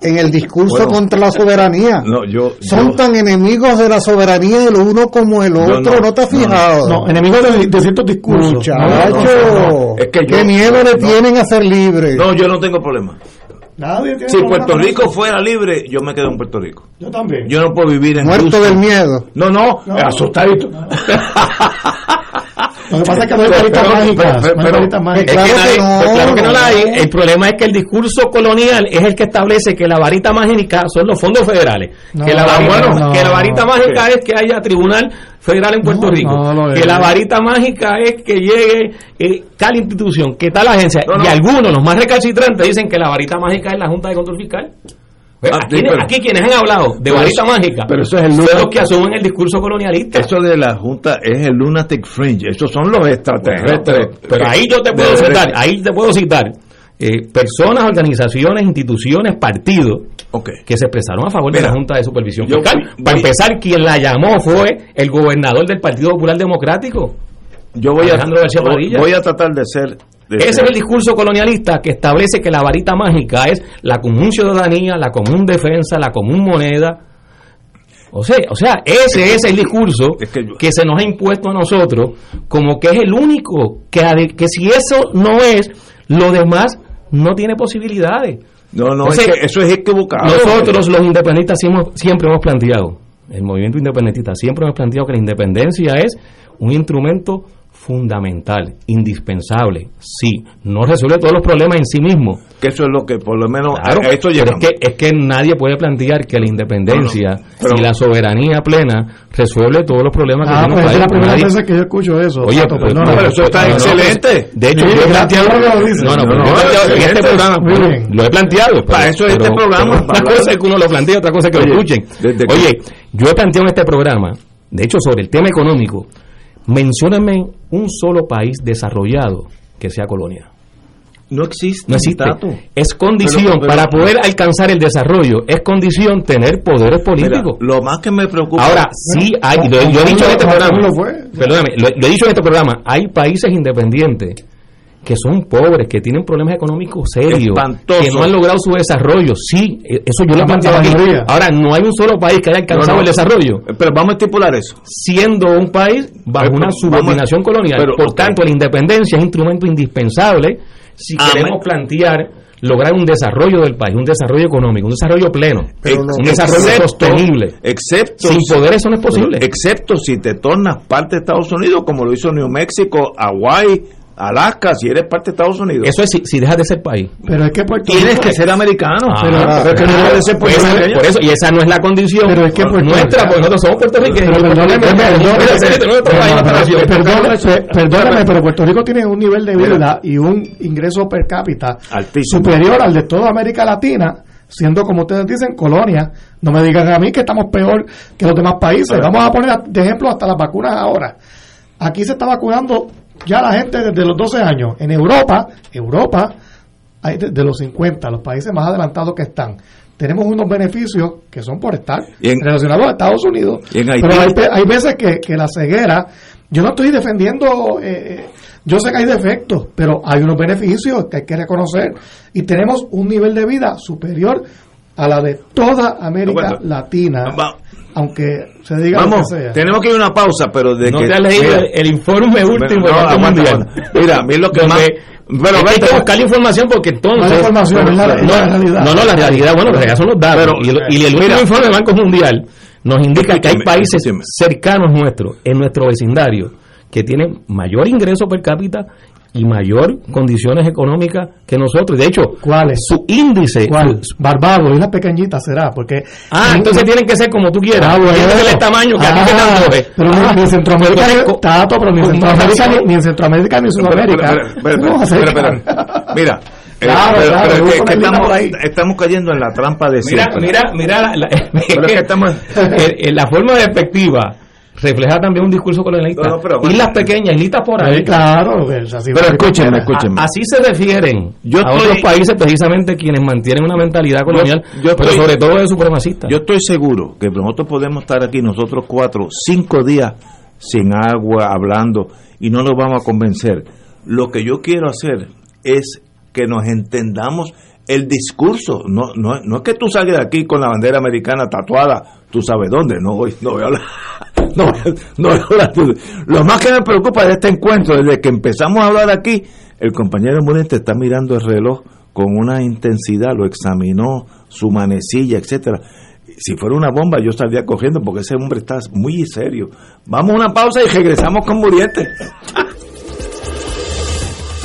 en el discurso Bueno. contra la soberanía. No, yo. Son yo- tan enemigos de la soberanía del uno como el otro, no, ¿no, te has no. fijado? No, enemigos de, de ciertos discursos. Muchacho, No, no, no. Es que qué miedo le tienen a ser libres. No, yo no tengo problema. Nadie tiene Si Puerto Rico fuera libre, yo me quedo en Puerto Rico. Yo también. Yo no puedo vivir en Muerto Houston. del miedo. No, no, No. asustadito. Lo que pasa es que no hay varitas mágicas. pero- pero- mágicas. Es Claro que que nadie- no, pues claro que no la hay. El problema es que el discurso colonial es el que establece que la varita mágica son los fondos federales. No, que, la varita, bueno, que la no. varita mágica es que haya tribunal federal en Puerto No, Rico. que la varita mágica es que llegue eh, tal institución, que tal agencia. No, no. Y algunos, los más recalcitrantes, dicen que la varita mágica es la Junta de Control Fiscal. Pues, Ah, aquí, quienes han hablado de varita mágica pero eso es el son los que asumen el discurso colonialista. Eso de la Junta es el lunatic fringe. Esos son los extraterrestres. Pero, pero ahí yo te puedo citar, ahí te puedo citar eh, personas, organizaciones, instituciones, partidos que se expresaron a favor de la Junta de Supervisión yo Fiscal. voy- Para empezar, quien la llamó fue el gobernador del Partido Popular Democrático. Yo voy a, García voy a tratar de ser... Ese es el discurso colonialista que establece que la varita mágica es la común ciudadanía, la común defensa, la común moneda. O sea, o sea ese es el discurso que se nos ha impuesto a nosotros como que es el único, que, que si eso no es, lo demás no tiene posibilidades. No, no, O es sea, que eso es equivocado. Nosotros los independentistas siempre, siempre hemos planteado, el movimiento independentista siempre hemos planteado que la independencia es un instrumento fundamental, indispensable. Sí, no resuelve todos los problemas en sí mismo. Que eso es lo que por lo menos Claro, a esto pero es que, es que nadie puede plantear que la independencia No, no, pero- y la soberanía plena resuelve todos los problemas que Ah, un pues es la primera Nadie- vez que yo escucho eso. Oye, Tato, pero, perdona. pero eso está No, no, excelente. De hecho, Sí, yo he planteado, no, no, No, este programa, Muy bueno, bien. lo he planteado. Para eso es este programa, una cosa es que uno lo plantea, otra cosa es que lo escuchen. que- Oye, yo he planteado en este programa, de hecho, sobre el tema económico, mencióname un solo país desarrollado que sea colonia. No existe. No existe. Es condición Pero- pero- para poder alcanzar el desarrollo, es condición tener poderes Mira, políticos. lo más que me preocupa. Ahora, sí hay, lo, lo he dicho en este ¿Cómo programa, perdóname, lo, lo he dicho en este programa, hay países independientes que son pobres, que tienen problemas económicos serios, que no han logrado su desarrollo. Sí, e- eso yo lo he La planteado aquí. Ahora, no hay un solo país que haya alcanzado No, no. el desarrollo, Pero vamos a estipular eso. siendo un país bajo Eh, una subordinación colonial. pero, Por tanto, la independencia es un instrumento indispensable si Amén. queremos plantear lograr un desarrollo del país, un desarrollo económico, un desarrollo pleno, Pero un desarrollo excepto- sostenible. Excepto Sin poder eso no es posible. Excepto si te tornas parte de Estados Unidos, como lo hizo New México, Hawái, Alaska, si eres parte de Estados Unidos. Eso es si, si dejas de ser país. Pero es que Puerto Tienes Rico- que ser americano. Ah, pero, pero no puedes ser pues, por eso, y esa no es la condición Pero es que Puerto nuestra, porque nosotros somos puertorriqueños. Pero perdóneme, perdóneme, perdóneme, perdóneme, pe- perdóneme, pero Puerto Rico tiene un nivel de vida y un ingreso per cápita Altísimo. superior al de toda América Latina, siendo como ustedes dicen colonia. No me digan a mí que estamos peor que los demás países. Vamos a poner de ejemplo hasta las vacunas ahora. Aquí se está vacunando ya la gente desde los 12 años. En Europa, Europa, hay de, los 50, los países más adelantados que están. Tenemos unos beneficios que son por estar en- relacionados a Estados Unidos. Y en Haití- Pero hay, hay veces que, que la ceguera, yo no estoy defendiendo, eh, eh, yo sé que hay defectos, pero hay unos beneficios que hay que reconocer y tenemos un nivel de vida superior a la de toda América Bueno, Latina, va- aunque se diga lo Vamos, que sea. tenemos que ir a una pausa, pero de No que... te has leído mira, el, el informe último no, del Banco aguanta, Mundial. aguanta. Mira, a mí lo que más... Pero es que hay que buscar la información porque entonces No información, es la- es la realidad. no no la realidad bueno la realidad son los datos Pero, y, el, y el último mira. informe del Banco Mundial nos indica que hay países escúcheme. cercanos nuestros en nuestro vecindario que tienen mayor ingreso per cápita y mayor condiciones económicas que nosotros de hecho ¿Cuáles? su índice ¿Cuál? su- Barbados, Islas Pequeñitas será, porque... ah entonces tienen que ser como tú quieras Ah, bueno. tienen que ser el tamaño que a ti te Ah. Pero ni, Ah, ni en Centroamérica, ni, Tato, pero ni en Centroamérica, ni, ni en Centroamérica, ni en Sudamérica. Mira, eh, Claro, pero- claro, pero es que- que estamos, estamos cayendo en la trampa de Mira, siempre. mira, mira, la, la- Pero es que estamos- eh, la forma despectiva refleja también un discurso colonialista. No, no, pero- islas pequeñas, islitas por ahí. Sí, claro, así Pero escúchenme, A- escúchenme. así se refieren Yo a estoy- otros países precisamente quienes mantienen una mentalidad colonial, yo pero estoy- sobre todo de supremacista. Yo estoy seguro que nosotros podemos estar aquí, nosotros cuatro, cinco días sin agua, hablando, y no nos vamos a convencer. Lo que yo quiero hacer es que nos entendamos el discurso. No, no, no es que tú salgas de aquí con la bandera americana tatuada, tú sabes dónde. No voy, no voy a hablar. No, no voy a hablar. Lo más que me preocupa de este encuentro, desde que empezamos a hablar aquí, el compañero Murente está mirando el reloj con una intensidad, lo examinó, su manecilla, etcétera. Si fuera una bomba, yo estaría cogiendo porque ese hombre está muy serio. Vamos a una pausa y regresamos con Muriente.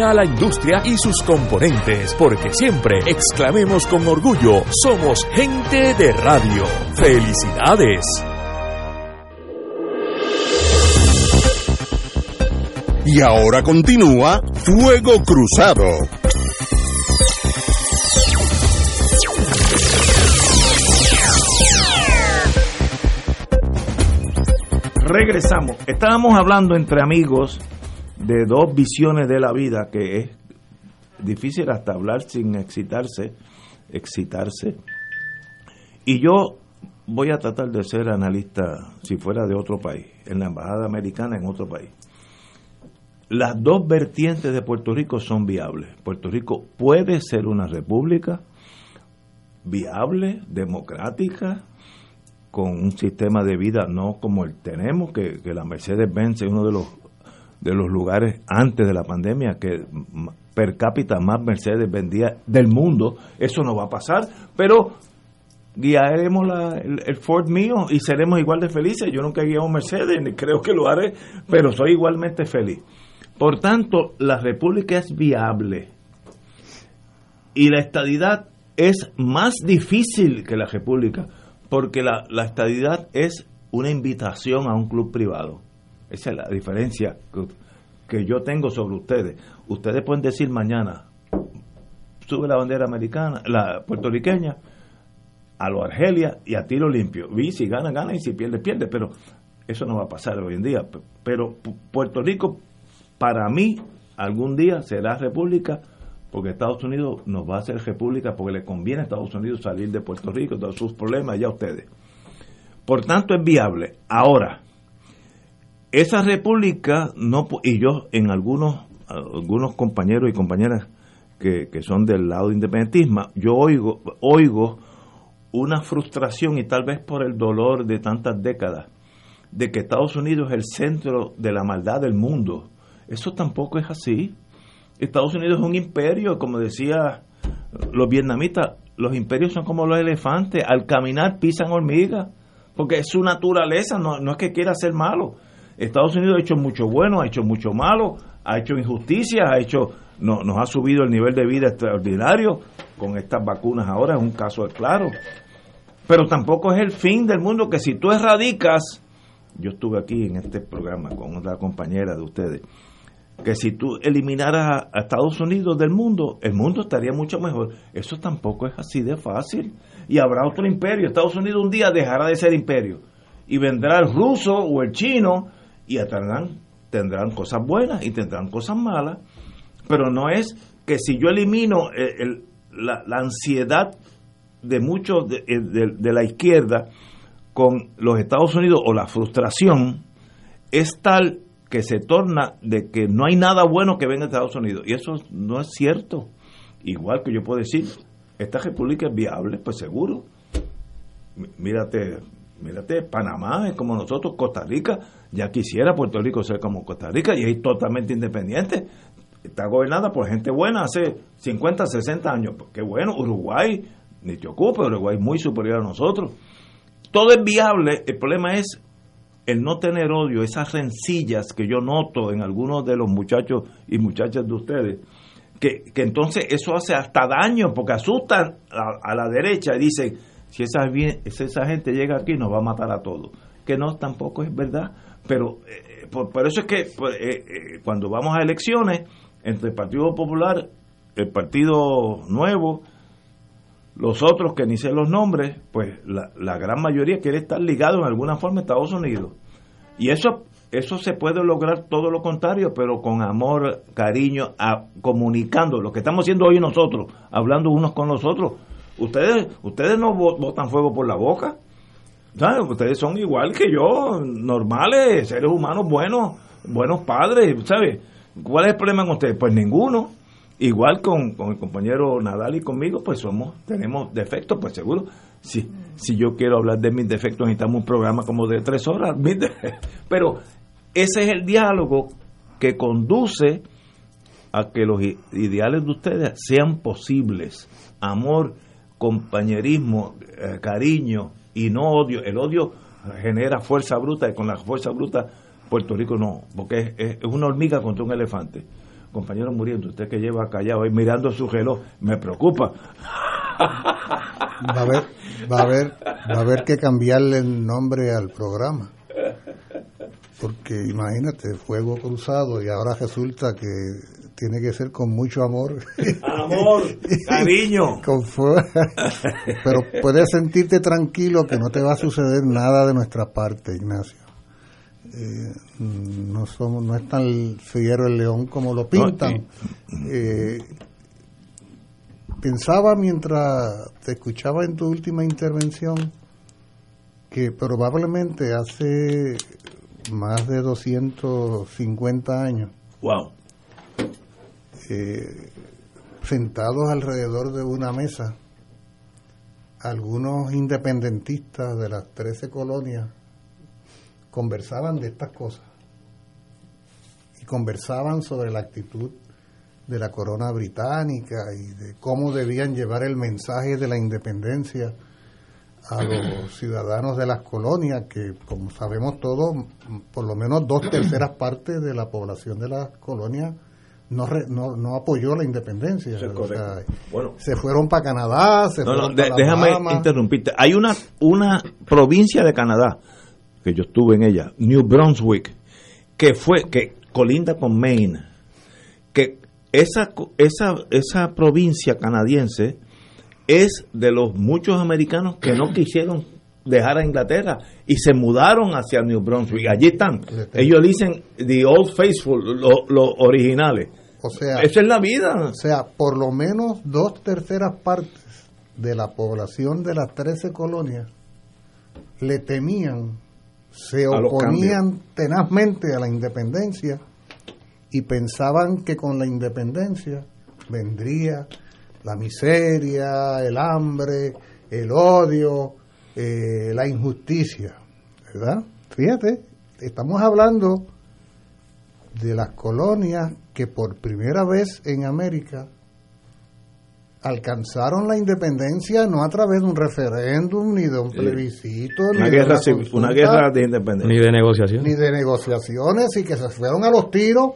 a la industria y sus componentes, porque siempre exclamemos con orgullo, somos gente de radio. ¡Felicidades! Y ahora continúa Fuego Cruzado. Regresamos. Estábamos hablando entre amigos de dos visiones de la vida que es difícil hasta hablar sin excitarse, excitarse. Y yo voy a tratar de ser analista si fuera de otro país, en la embajada americana en otro país. Las dos vertientes de Puerto Rico son viables. Puerto Rico puede ser una república viable, democrática, con un sistema de vida no como el tenemos, que, que la Mercedes-Benz es uno de los de los lugares antes de la pandemia que per cápita más Mercedes vendía del mundo. Eso no va a pasar, pero guiaremos el, Ford mío y seremos igual de felices. Yo nunca he guiado un Mercedes, ni creo que lo haré, pero soy igualmente feliz. Por tanto, la república es viable y la estadidad es más difícil que la república, porque la, la estadidad es una invitación a un club privado esa es la diferencia que, yo tengo sobre ustedes. Ustedes pueden decir mañana, sube la bandera americana, la puertorriqueña, a lo Argelia y a tiro limpio. Y si gana, gana y si pierde, pierde. Pero eso no va a pasar hoy en día. Pero Puerto Rico, para mí, algún día será república porque Estados Unidos nos va a hacer república porque le conviene a Estados Unidos salir de Puerto Rico, todos sus problemas, ya ustedes. Por tanto, es viable. Ahora, esa república no y yo en algunos algunos compañeros y compañeras que, son del lado independentismo yo oigo oigo una frustración y tal vez por el dolor de tantas décadas de que Estados Unidos es el centro de la maldad del mundo. Eso tampoco es así. Estados Unidos es un imperio como decía los vietnamitas los imperios son como los elefantes al caminar pisan hormigas porque es su naturaleza no, no es que quiera ser malo Estados Unidos ha hecho mucho bueno, ha hecho mucho malo, ha hecho injusticias, ha hecho no, nos ha subido el nivel de vida extraordinario con estas vacunas ahora, es un caso claro. Pero tampoco es el fin del mundo que si tú erradicas, yo estuve aquí en este programa con otra compañera de ustedes, que si tú eliminaras a, Estados Unidos del mundo, el mundo estaría mucho mejor. Eso tampoco es así de fácil. Y habrá otro imperio. Estados Unidos un día dejará de ser imperio. Y vendrá el ruso o el chino y tendrán, tendrán cosas buenas y tendrán cosas malas, pero no es que si yo elimino la, ansiedad de muchos de, eh, de- de la izquierda con los Estados Unidos o la frustración es tal que se torna de que no hay nada bueno que venga de Estados Unidos. Y eso no es cierto. Igual que yo puedo decir, esta república es viable, pues seguro. Mírate, mírate, Panamá es como nosotros, Costa Rica, ya quisiera Puerto Rico ser como Costa Rica y es totalmente independiente. Está gobernada por gente buena hace 50, 60 años. Pues Qué bueno, Uruguay, ni te ocupe, Uruguay es muy superior a nosotros. Todo es viable, el problema es el no tener odio, esas rencillas que yo noto en algunos de los muchachos y muchachas de ustedes, que, que entonces eso hace hasta daño porque asustan a, la derecha y dicen, si esa, si esa gente llega aquí nos va a matar a todos. Que no, tampoco es verdad. Pero eh, por, por eso es que pues, eh, eh, cuando vamos a elecciones, entre el Partido Popular, el Partido Nuevo, los otros que ni sé los nombres, pues la, la gran mayoría quiere estar ligado en alguna forma a Estados Unidos. Y eso eso se puede lograr todo lo contrario, pero con amor, cariño, comunicando lo que estamos haciendo hoy nosotros, hablando unos con los otros. Ustedes ustedes no botan fuego por la boca. ¿Saben? Ustedes son igual que yo, normales, seres humanos buenos, buenos padres, ¿sabes? ¿Cuál es el problema con ustedes? Pues ninguno. Igual con, con el compañero Nadal y conmigo, pues somos, tenemos defectos, pues seguro. Si, si yo quiero hablar de mis defectos, necesitamos un programa como de tres horas. Pero ese es el diálogo que conduce a que los ideales de ustedes sean posibles. Amor, compañerismo, eh, cariño y no odio. El odio genera fuerza bruta y con la fuerza bruta Puerto Rico no, porque es, una hormiga contra un elefante. Compañero muriendo, usted que lleva callado ahí mirando su reloj, me preocupa. Va a haber, va a haber, va a haber que cambiarle el nombre al programa. Porque imagínate, fuego cruzado y ahora resulta que tiene que ser con mucho amor. Amor, cariño. Con fuego. Pero puedes sentirte tranquilo que no te va a suceder nada de nuestra parte, Ignacio. Eh, no somos no es tan fiero el león como lo pintan. Eh, pensaba mientras te escuchaba en tu última intervención que probablemente hace más de 250 años Wow. Eh, sentados alrededor de una mesa, algunos independentistas de las 13 colonias conversaban de estas cosas y conversaban sobre la actitud de la corona británica y de cómo debían llevar el mensaje de la independencia a los ciudadanos de las colonias, que como sabemos todos, por lo menos dos terceras partes de la población de las colonias no, re- no, no apoyó la independencia. O sea, Bueno. se fueron para Canadá, se No, fueron para déjame Bahamas. interrumpirte. Hay una, una provincia de Canadá, que yo estuve en ella, New Brunswick, que fue, que colinda con Maine, que esa, esa, esa provincia canadiense es de los muchos americanos que no quisieron dejar a Inglaterra y se mudaron hacia New Brunswick. Allí están. Ellos dicen The Old Faithful, los los originales. O sea, Esa es la vida. O sea, por lo menos dos terceras partes de la población de las 13 colonias le temían, se oponían tenazmente a la independencia y pensaban que con la independencia vendría la miseria, el hambre, el odio, eh, la injusticia, ¿verdad? Fíjate, estamos hablando de las colonias que por primera vez en América alcanzaron la independencia no a través de un referéndum ni de un plebiscito Una ni de guerra, una guerra de independencia. Ni de negociación. ni de negociaciones y que se fueron a los tiros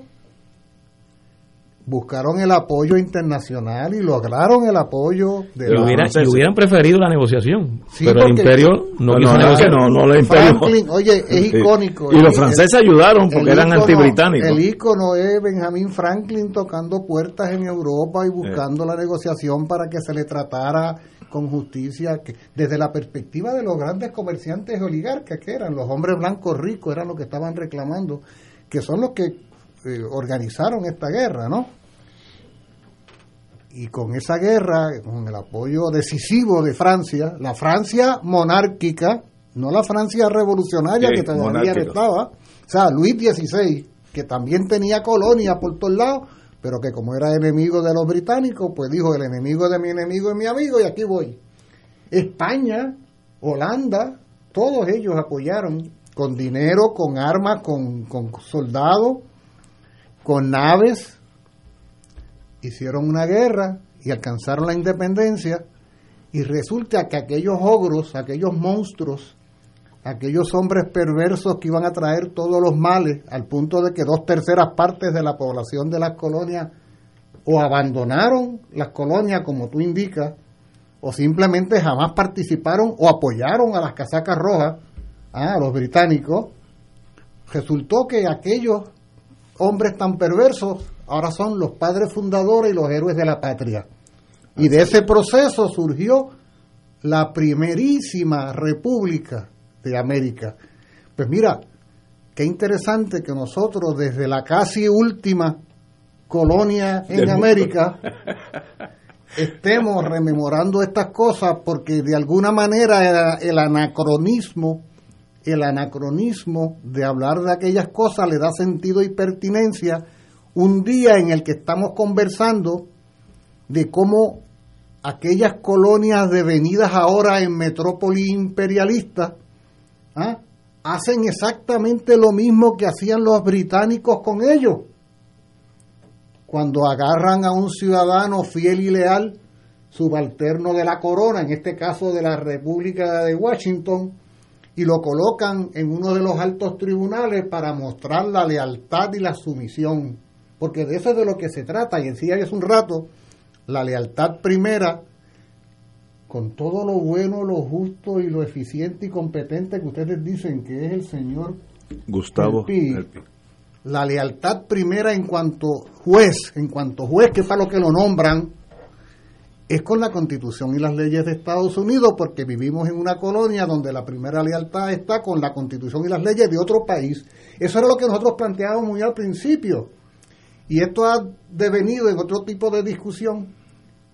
buscaron el apoyo internacional y lograron el apoyo de Y, la- hubiera- y hubieran preferido la negociación. Sí, pero el imperio no, No, quiso no, negociar. no, no, imperios- Franklin, oye, es icónico. Y los franceses el- ayudaron porque eran antibritánicos. El ícono es Benjamin Franklin tocando puertas en Europa y buscando la negociación para que se le tratara con justicia, que, desde la perspectiva de los grandes comerciantes oligarcas que eran, los hombres blancos ricos eran los que estaban reclamando, que son los que eh, organizaron esta guerra, ¿no? y con esa guerra, con el apoyo decisivo de Francia, la Francia monárquica, no la Francia revolucionaria Sí, que todavía estaba, o sea, Luis XVI, que también tenía colonias por todos lados, pero que como era enemigo de los británicos, pues dijo, el enemigo de mi enemigo es mi amigo y aquí voy. España, Holanda, todos ellos apoyaron con dinero, con armas, con, con soldados, con naves, hicieron una guerra y alcanzaron la independencia y resulta que aquellos ogros, aquellos monstruos, aquellos hombres perversos que iban a traer todos los males al punto de que dos terceras partes de la población de las colonias o abandonaron las colonias como tú indicas o simplemente jamás participaron o apoyaron a las casacas rojas, ah, a los británicos, resultó que aquellos hombres tan perversos ahora son los padres fundadores y los héroes de la patria. Y de ese proceso surgió la primerísima república de América. Pues mira, qué interesante que nosotros desde la casi última colonia en. América estemos rememorando estas cosas porque de alguna manera el anacronismo el anacronismo de hablar de aquellas cosas le da sentido y pertinencia un día en el que estamos conversando de cómo aquellas colonias devenidas ahora en metrópoli imperialista ¿ah? hacen exactamente lo mismo que hacían los británicos con ellos cuando agarran a un ciudadano fiel y leal, subalterno de la corona, en este caso de la República de Washington, y lo colocan en uno de los altos tribunales para mostrar la lealtad y la sumisión. Porque de eso es de lo que se trata, y decía hace un rato, la lealtad primera, con todo lo bueno, lo justo y lo eficiente y competente que ustedes dicen que es el señor Gustavo. Elpi. la lealtad primera en cuanto juez, en cuanto juez, que es para lo que lo nombran, es con la constitución y las leyes de Estados Unidos, porque vivimos en una colonia donde la primera lealtad está con la constitución y las leyes de otro país. Eso era lo que nosotros planteábamos muy al principio. Y esto ha devenido en otro tipo de discusión.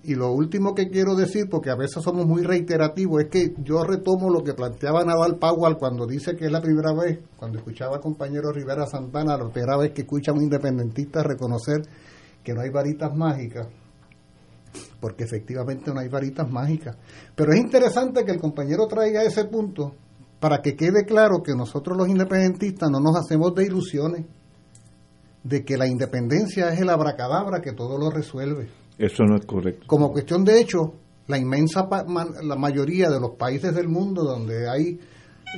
Y lo último que quiero decir, porque a veces somos muy reiterativos, es que yo retomo lo que planteaba Nadal Powell cuando dice que es la primera vez, cuando escuchaba al compañero Rivera Santana, la primera vez que escucha a un independentista reconocer que no hay varitas mágicas, porque efectivamente no hay varitas mágicas. Pero es interesante que el compañero traiga ese punto para que quede claro que nosotros los independentistas no nos hacemos de ilusiones de que la independencia es el abracadabra que todo lo resuelve. Eso no es correcto. Como cuestión de hecho, la inmensa la mayoría de los países del mundo donde hay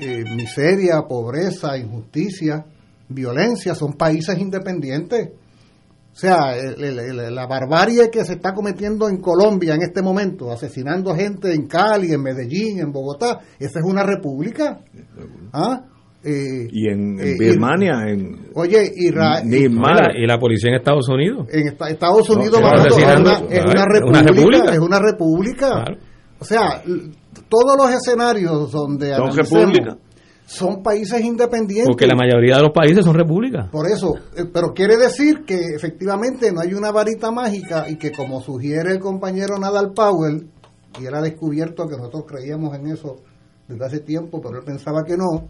eh, miseria, pobreza, injusticia, violencia, son países independientes. O sea, el- el- el- la barbarie que se está cometiendo en Colombia en este momento, asesinando gente en Cali, en Medellín, en Bogotá, esa es una república. ¿Ah? Eh, Y en, en eh, Birmania, en Oye, Israel, Y la, y la policía en Estados Unidos. en esta- Estados Unidos No, es, asesinando, una, es una república, Una república. es una república. Claro. O sea, todos los escenarios donde Son repúblicas. Son países independientes. Porque la mayoría de los países son repúblicas. Por eso, eh, pero quiere decir que efectivamente no hay una varita mágica y que como sugiere el compañero Nadal Powell, y él ha descubierto que nosotros creíamos en eso desde hace tiempo, pero él pensaba que no,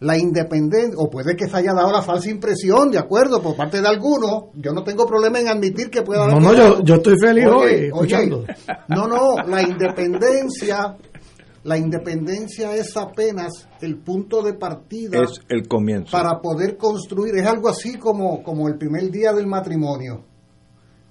la independencia, o puede que se haya dado la falsa impresión, de acuerdo, por parte de algunos, yo no tengo problema en admitir que pueda haber... No, no, yo, yo estoy feliz Oye, hoy oye, escuchando. no, no, la independencia, la independencia es apenas el punto de partida Es el comienzo. para poder construir, es algo así como, como el primer día del matrimonio.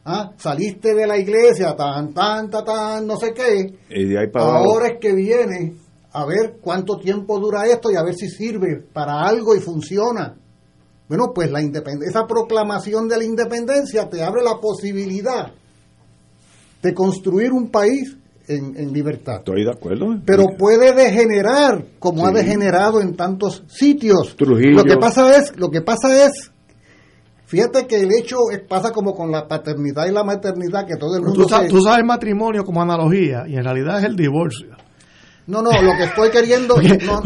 ¿Ah? Saliste de la iglesia, tan, tan, tan, tan, no sé qué. Y de ahí para. Ahora es que viene a ver cuánto tiempo dura esto y a ver si sirve para algo y funciona. Bueno, pues la esa proclamación de la independencia te abre la posibilidad de construir un país en, en libertad. Estoy de acuerdo. Pero puede degenerar, como ha degenerado en tantos sitios. Trujillo. Lo que pasa es, lo que pasa es, fíjate que el hecho pasa como con la paternidad y la maternidad, que todo el mundo tú, sabes, se- tú sabes el matrimonio como analogía y en realidad es el divorcio. No, no, lo que estoy queriendo, no,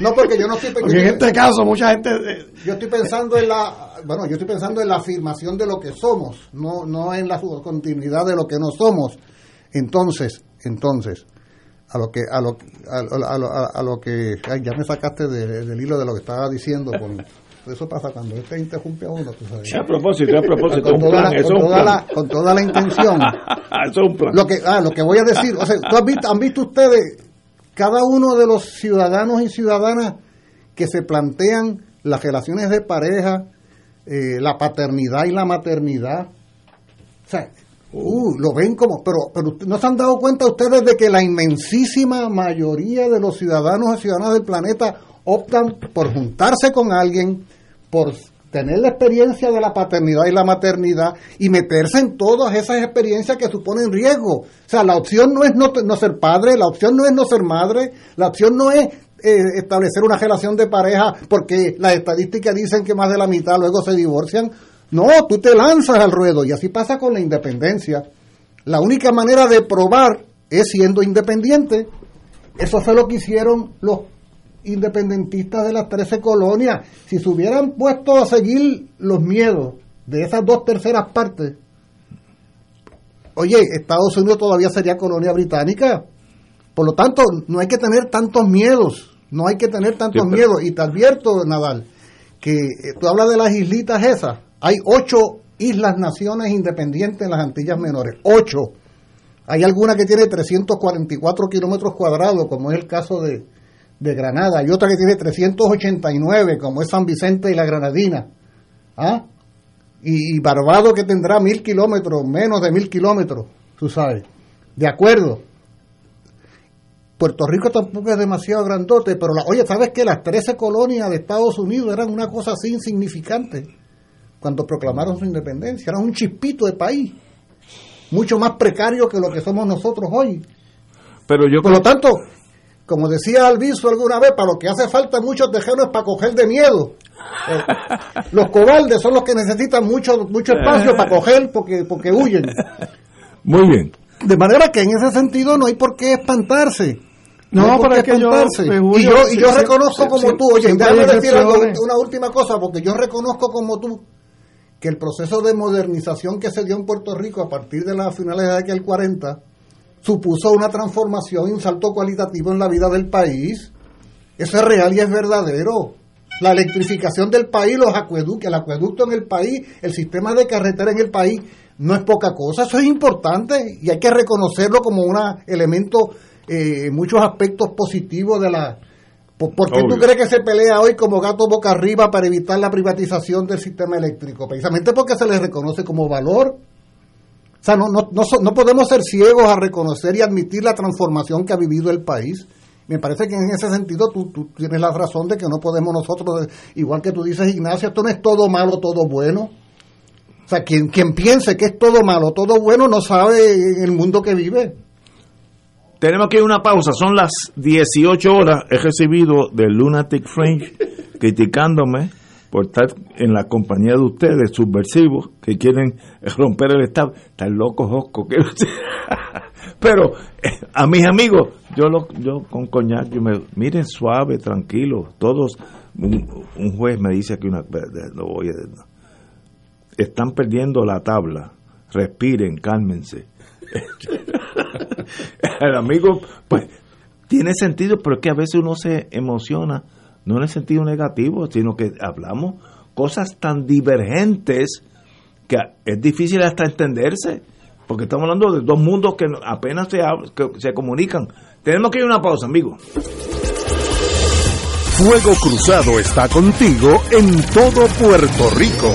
no porque yo no estoy Porque en este caso mucha gente... eh, Yo estoy pensando en la, bueno, yo estoy pensando en la afirmación de lo que somos, no, no en la continuidad de lo que no somos. Entonces, entonces, a lo que, a lo, a, lo- a lo, a lo que, ay, ya me sacaste de- del hilo de lo que estaba diciendo. Con, eso pasa cuando este interrumpe a uno, tú sabes. A propósito, a propósito, con toda, plan, con la- con toda la intención. Eso es un plan. Lo que, ah, lo que voy a decir, o sea, ¿tú has visto, han visto ustedes, cada uno de los ciudadanos y ciudadanas que se plantean las relaciones de pareja, eh, la paternidad y la maternidad, o sea, uh, lo ven como, pero, pero no se han dado cuenta ustedes de que la inmensísima mayoría de los ciudadanos y ciudadanas del planeta optan por juntarse con alguien, por tener la experiencia de la paternidad y la maternidad y meterse en todas esas experiencias que suponen riesgo. O sea, la opción no es no, no ser padre, la opción no es no ser madre, la opción no es eh, establecer una relación de pareja porque las estadísticas dicen que más de la mitad luego se divorcian. No, tú te lanzas al ruedo y así pasa con la independencia. La única manera de probar es siendo independiente. Eso fue lo que hicieron los independentistas de las 13 colonias. Si se hubieran puesto a seguir los miedos de esas dos terceras partes, oye, Estados Unidos todavía sería colonia británica. Por lo tanto, no hay que tener tantos miedos, no hay que tener tantos Sí, pero- miedos. Y te advierto, Nadal, que eh, tú hablas de las islitas esas, hay ocho islas, naciones independientes en las Antillas Menores, ocho. Hay alguna que tiene 344 kilómetros cuadrados, como es el caso de, de Granada. Hay otra que tiene 389, como es San Vicente y la Granadina. ¿Ah? Y, y Barbados que tendrá mil kilómetros, menos de mil kilómetros, tú sabes. De acuerdo. Puerto Rico tampoco es demasiado grandote, pero la, oye, ¿sabes que las 13 colonias de Estados Unidos eran una cosa así insignificante cuando proclamaron su independencia? Eran un chispito de país, mucho más precario que lo que somos nosotros hoy. Pero yo Por lo tanto, como decía Alviso alguna vez, para lo que hace falta muchos tejeros es para coger de miedo. Eh, los cobardes son los que necesitan mucho mucho espacio para coger porque porque huyen. Muy bien. De manera que en ese sentido no hay por qué espantarse. No, hay por pero qué es que yo, espantarse. y yo, y yo sí, reconozco sí, como sí, tú, oye, déjame decir algo, una última cosa, porque yo reconozco como tú que el proceso de modernización que se dio en Puerto Rico a partir de las finales de aquel 40 supuso una transformación y un salto cualitativo en la vida del país. Eso es real y es verdadero. La electrificación del país, los acueductos, el acueducto en el país, el sistema de carretera en el país, no es poca cosa, eso es importante y hay que reconocerlo como un elemento eh, muchos aspectos positivos de la... ¿Por, qué tú crees que se pelea hoy como gato boca arriba para evitar la privatización del sistema eléctrico? Precisamente porque se le reconoce como valor. O sea, no, no, no, no podemos ser ciegos a reconocer y admitir la transformación que ha vivido el país. Me parece que en ese sentido tú, tú tienes la razón de que no podemos nosotros, igual que tú dices, Ignacio, esto no es todo malo, todo bueno. O sea, quien, quien piense que es todo malo, todo bueno, no sabe el mundo que vive. Tenemos que ir una pausa. Son las 18 horas. He recibido de Lunatic Fringe criticándome por estar en la compañía de ustedes, subversivos, que quieren romper el Estado. Están locos, Josco. que- Pero eh, a mis amigos, yo lo, yo con coñac, yo me, miren suave, tranquilo, todos. Un, un juez me dice que una. Lo voy a, están perdiendo la tabla. Respiren, cálmense. el amigo, pues, tiene sentido, pero es que a veces uno se emociona, no en el sentido negativo, sino que hablamos cosas tan divergentes que es difícil hasta entenderse, porque estamos hablando de dos mundos que apenas se, se comunican. Tenemos que ir a una pausa, amigo. Fuego Cruzado está contigo en todo Puerto Rico.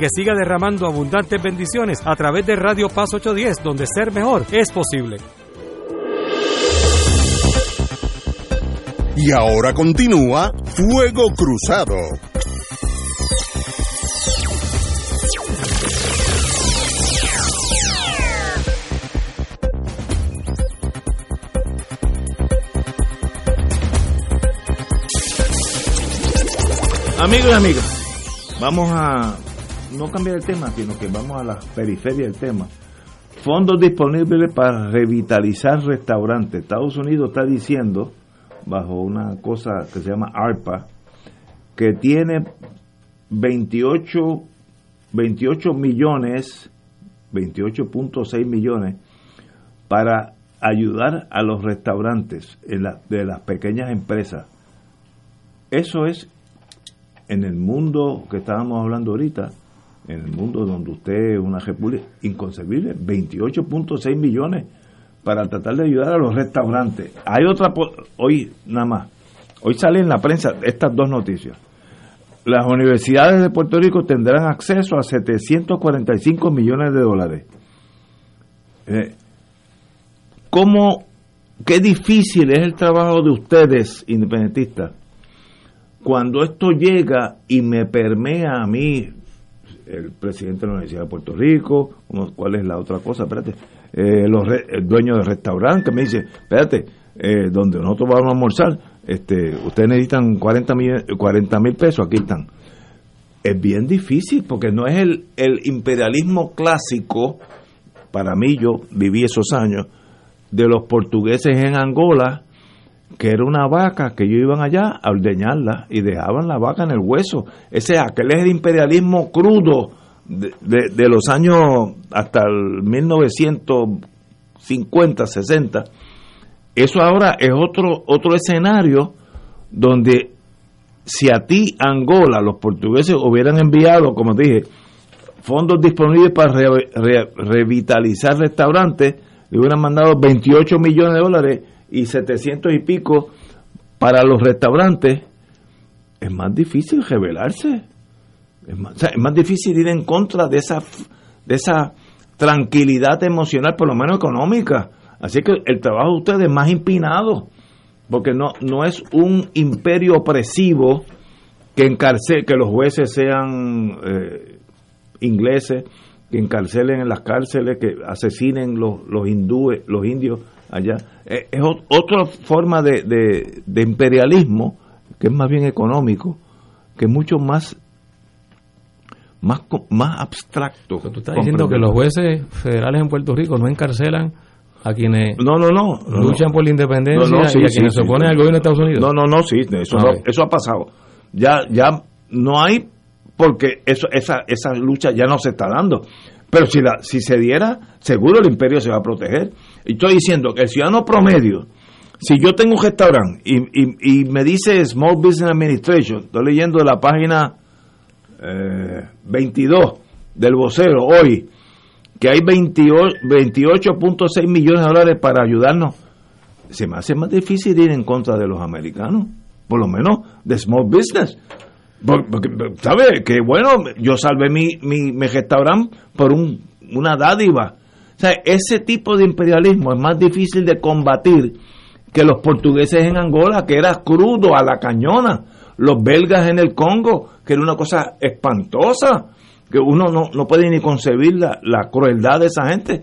que siga derramando abundantes bendiciones a través de Radio Paz 810, donde ser mejor es posible. Y ahora continúa Fuego Cruzado. Amigos y amigas, vamos a no cambiar el tema, sino que vamos a la periferia del tema. Fondos disponibles para revitalizar restaurantes. Estados Unidos está diciendo, bajo una cosa que se llama ARPA, que tiene 28, 28 millones, 28.6 millones para ayudar a los restaurantes de las pequeñas empresas. Eso es en el mundo que estábamos hablando ahorita, en el mundo donde usted es una república inconcebible, 28.6 millones para tratar de ayudar a los restaurantes. Hay otra, hoy nada más, hoy sale en la prensa estas dos noticias. Las universidades de Puerto Rico tendrán acceso a 745 millones de dólares. Eh, ¿Cómo, qué difícil es el trabajo de ustedes, independentistas, cuando esto llega y me permea a mí, el presidente de la Universidad de Puerto Rico, ¿cuál es la otra cosa? Espérate, eh, los re- el dueño del restaurante que me dice, espérate, eh, donde nosotros vamos a almorzar, este, ustedes necesitan 40 mil 40 mil pesos, aquí están. Es bien difícil porque no es el, el imperialismo clásico, para mí yo viví esos años, de los portugueses en Angola, que era una vaca que ellos iban allá a ordeñarla y dejaban la vaca en el hueso. Ese aquel es el imperialismo crudo de, de- los años hasta el 1950, 60. Eso ahora es otro otro escenario donde si a ti Angola los portugueses hubieran enviado, como dije, fondos disponibles para re- re- revitalizar restaurantes, le hubieran mandado 28 millones de dólares y 700 y pico para los restaurantes, es más difícil rebelarse. Es más, es más difícil ir en contra de esa, de esa tranquilidad emocional, por lo menos económica. Así que el trabajo de ustedes es más empinado, porque no, no es un imperio opresivo que encarce, que los jueces sean eh, ingleses, que encarcelen en las cárceles, que asesinen los, los hindúes, los indios allá. Eh, es ot- otra forma de, de- de imperialismo que es más bien económico, que es mucho más más más abstracto. Tú estás diciendo que los jueces federales en Puerto Rico no encarcelan a quienes no, no, no, no, luchan por la independencia No, no, sí, y a sí, quienes sí, se oponen sí. al gobierno de Estados Unidos. No, no, no, sí, eso, Ah, no- ok. eso ha pasado. Ya, ya no hay, porque eso, esa, esa lucha ya no se está dando. Pero si, la, si se diera, seguro el imperio se va a proteger. Y estoy diciendo que el ciudadano promedio, si yo tengo un restaurante y, me dice Small Business Administration, estoy leyendo la página eh, 22 del vocero hoy, que hay 28 28.6 millones de dólares para ayudarnos. se me hace más difícil ir en contra de los americanos, por lo menos de small business. Porque, ¿sabe? Que bueno, yo salvé mi, mi, mi restaurante por un, una dádiva. Sea, ese tipo de imperialismo es más difícil de combatir que los portugueses en Angola, que era crudo a la cañona, los belgas en el Congo, que era una cosa espantosa, que uno no, no puede ni concebir la, la crueldad de esa gente.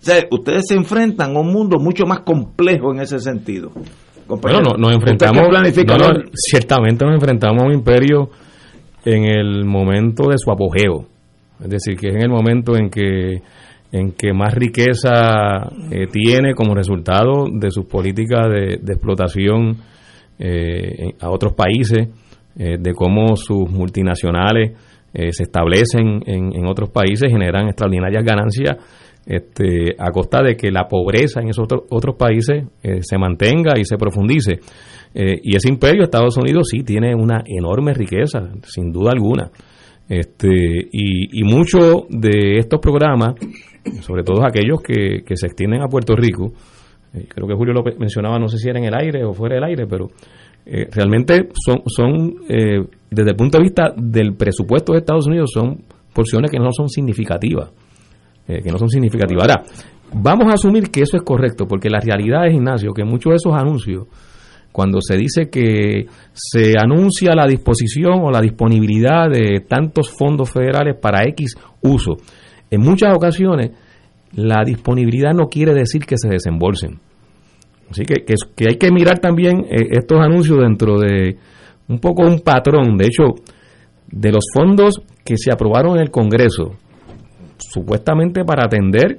O sea, ustedes se enfrentan a un mundo mucho más complejo en ese sentido. Bueno, no, nos enfrentamos, ciertamente nos enfrentamos a un imperio en el momento de su apogeo, es decir, que es en el momento en que en que más riqueza eh, tiene como resultado de sus políticas de, explotación eh, a otros países, eh, de cómo sus multinacionales se establecen en, en, otros países, generan extraordinarias ganancias este, a costa de que la pobreza en esos otros países se mantenga y se profundice. Y ese imperio, Estados Unidos, sí tiene una enorme riqueza, sin duda alguna. Este, y, y muchos de estos programas, sobre todo aquellos que, que se extienden a Puerto Rico, eh, creo que Julio lo mencionaba, no sé si era en el aire o fuera del aire, pero realmente son, son desde el punto de vista del presupuesto de Estados Unidos, son porciones que no son significativas. Eh, que no son significativas. Ahora, vamos a asumir que eso es correcto, porque la realidad es, Ignacio, que muchos de esos anuncios, cuando se dice que se anuncia la disposición o la disponibilidad de tantos fondos federales para X uso, en muchas ocasiones la disponibilidad no quiere decir que se desembolsen. Así que, que, hay que mirar también eh, estos anuncios dentro de un poco un patrón. De hecho, de los fondos que se aprobaron en el Congreso, supuestamente para atender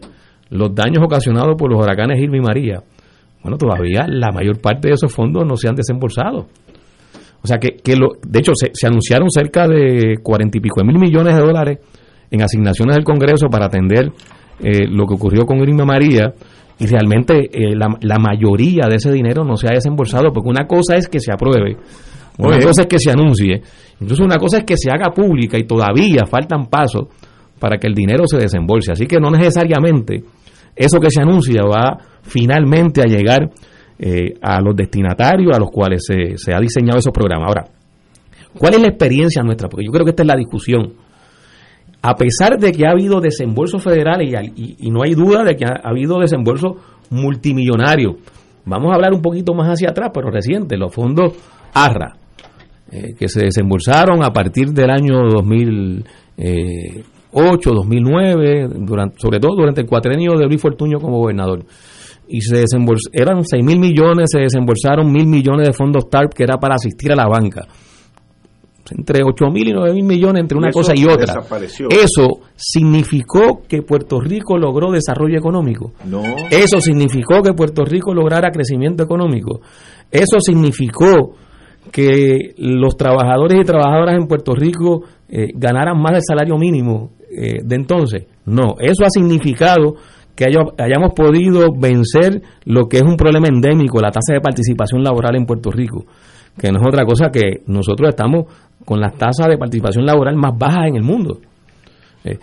los daños ocasionados por los huracanes Irma y María. Bueno, todavía la mayor parte de esos fondos no se han desembolsado. O sea que, que lo, de hecho, se, anunciaron cerca de cuarenta y pico de mil millones de dólares en asignaciones del Congreso para atender eh, lo que ocurrió con Irma María y realmente eh, la, la, mayoría de ese dinero no se ha desembolsado porque una cosa es que se apruebe, una cosa es que se anuncie, incluso una cosa es que se haga pública y todavía faltan pasos para que el dinero se desembolse. Así que no necesariamente eso que se anuncia va finalmente a llegar eh, a los destinatarios a los cuales se, se ha diseñado esos programas. Ahora, ¿cuál es la experiencia nuestra? Porque yo creo que esta es la discusión. A pesar de que ha habido desembolsos federales y, no hay duda de que ha, habido desembolsos multimillonarios, vamos a hablar un poquito más hacia atrás, pero reciente, los fondos ARRA, eh, que se desembolsaron a partir del año 2000. 2008, 2009, durante, sobre todo durante el cuatrenio de Luis Fortuño como gobernador. Y se eran 6 mil millones, se desembolsaron mil millones de fondos TARP que era para asistir a la banca. Entre 8 mil y 9 mil millones entre una cosa y otra. Eso significó que Puerto Rico logró desarrollo económico. No. Eso significó que Puerto Rico lograra crecimiento económico. Eso significó que los trabajadores y trabajadoras en Puerto Rico eh, ganaran más del salario mínimo eh, de entonces. No, eso ha significado que hayamos podido vencer lo que es un problema endémico, la tasa de participación laboral en Puerto Rico, que no es otra cosa que nosotros estamos con las tasas de participación laboral más bajas en el mundo. Eh,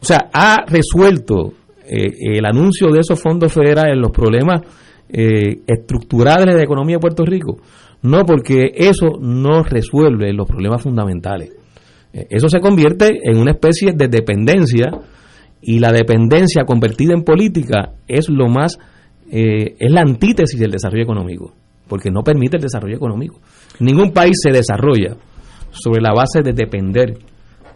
o sea, ha resuelto el anuncio de esos fondos federales los problemas estructurales de la economía de Puerto Rico. No, porque eso no resuelve los problemas fundamentales. Eh, eso se convierte en una especie de dependencia y la dependencia convertida en política es lo más, eh, es la antítesis del desarrollo económico, porque no permite el desarrollo económico. Ningún país se desarrolla sobre la base de depender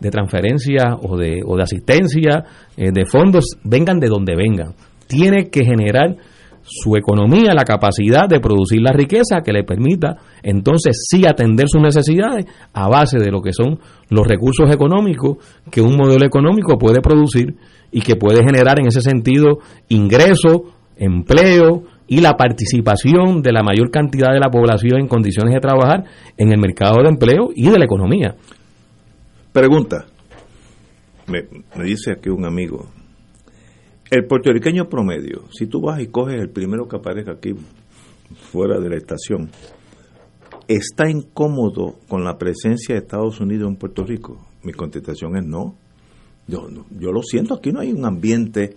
de transferencia o de, o de asistencia, eh, de fondos, vengan de donde vengan. Tiene que generar su economía, la capacidad de producir la riqueza que le permita entonces sí atender sus necesidades a base de lo que son los recursos económicos que un modelo económico puede producir y que puede generar en ese sentido ingreso, empleo y la participación de la mayor cantidad de la población en condiciones de trabajar en el mercado de empleo y de la economía. Pregunta, me, dice aquí un amigo, el puertorriqueño promedio, si tú vas y coges el primero que aparezca aquí fuera de la estación, ¿está incómodo con la presencia de Estados Unidos en Puerto Rico? Mi contestación es no. Yo, yo lo siento, aquí no hay un ambiente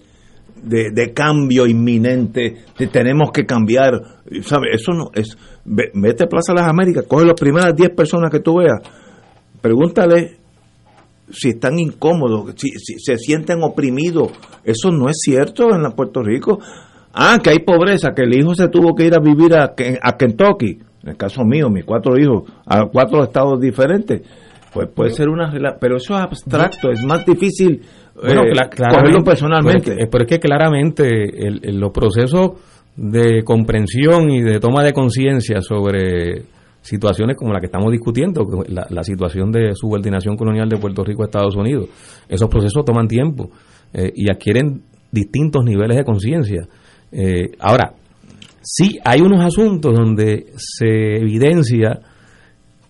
de, de cambio inminente, de tenemos que cambiar, ¿sabe? Eso no es. ve- Vete a Plaza de las Américas, coge las primeras 10 personas que tú veas, pregúntale si están incómodos, si, si se sienten oprimidos. Eso no es cierto en la Puerto Rico. Ah, que hay pobreza, que el hijo se tuvo que ir a vivir a, a Kentucky. En el caso mío, mis cuatro hijos, a cuatro estados diferentes. Pues puede ser una... rela- Pero eso es abstracto, es más difícil Bueno, eh, claramente, personalmente. Pero es, que, pero es que claramente el- el- los procesos de comprensión y de toma de conciencia sobre situaciones como la que estamos discutiendo, la, la situación de subordinación colonial de Puerto Rico a Estados Unidos, esos procesos toman tiempo eh, y adquieren distintos niveles de conciencia. Eh, ahora, sí hay unos asuntos donde se evidencia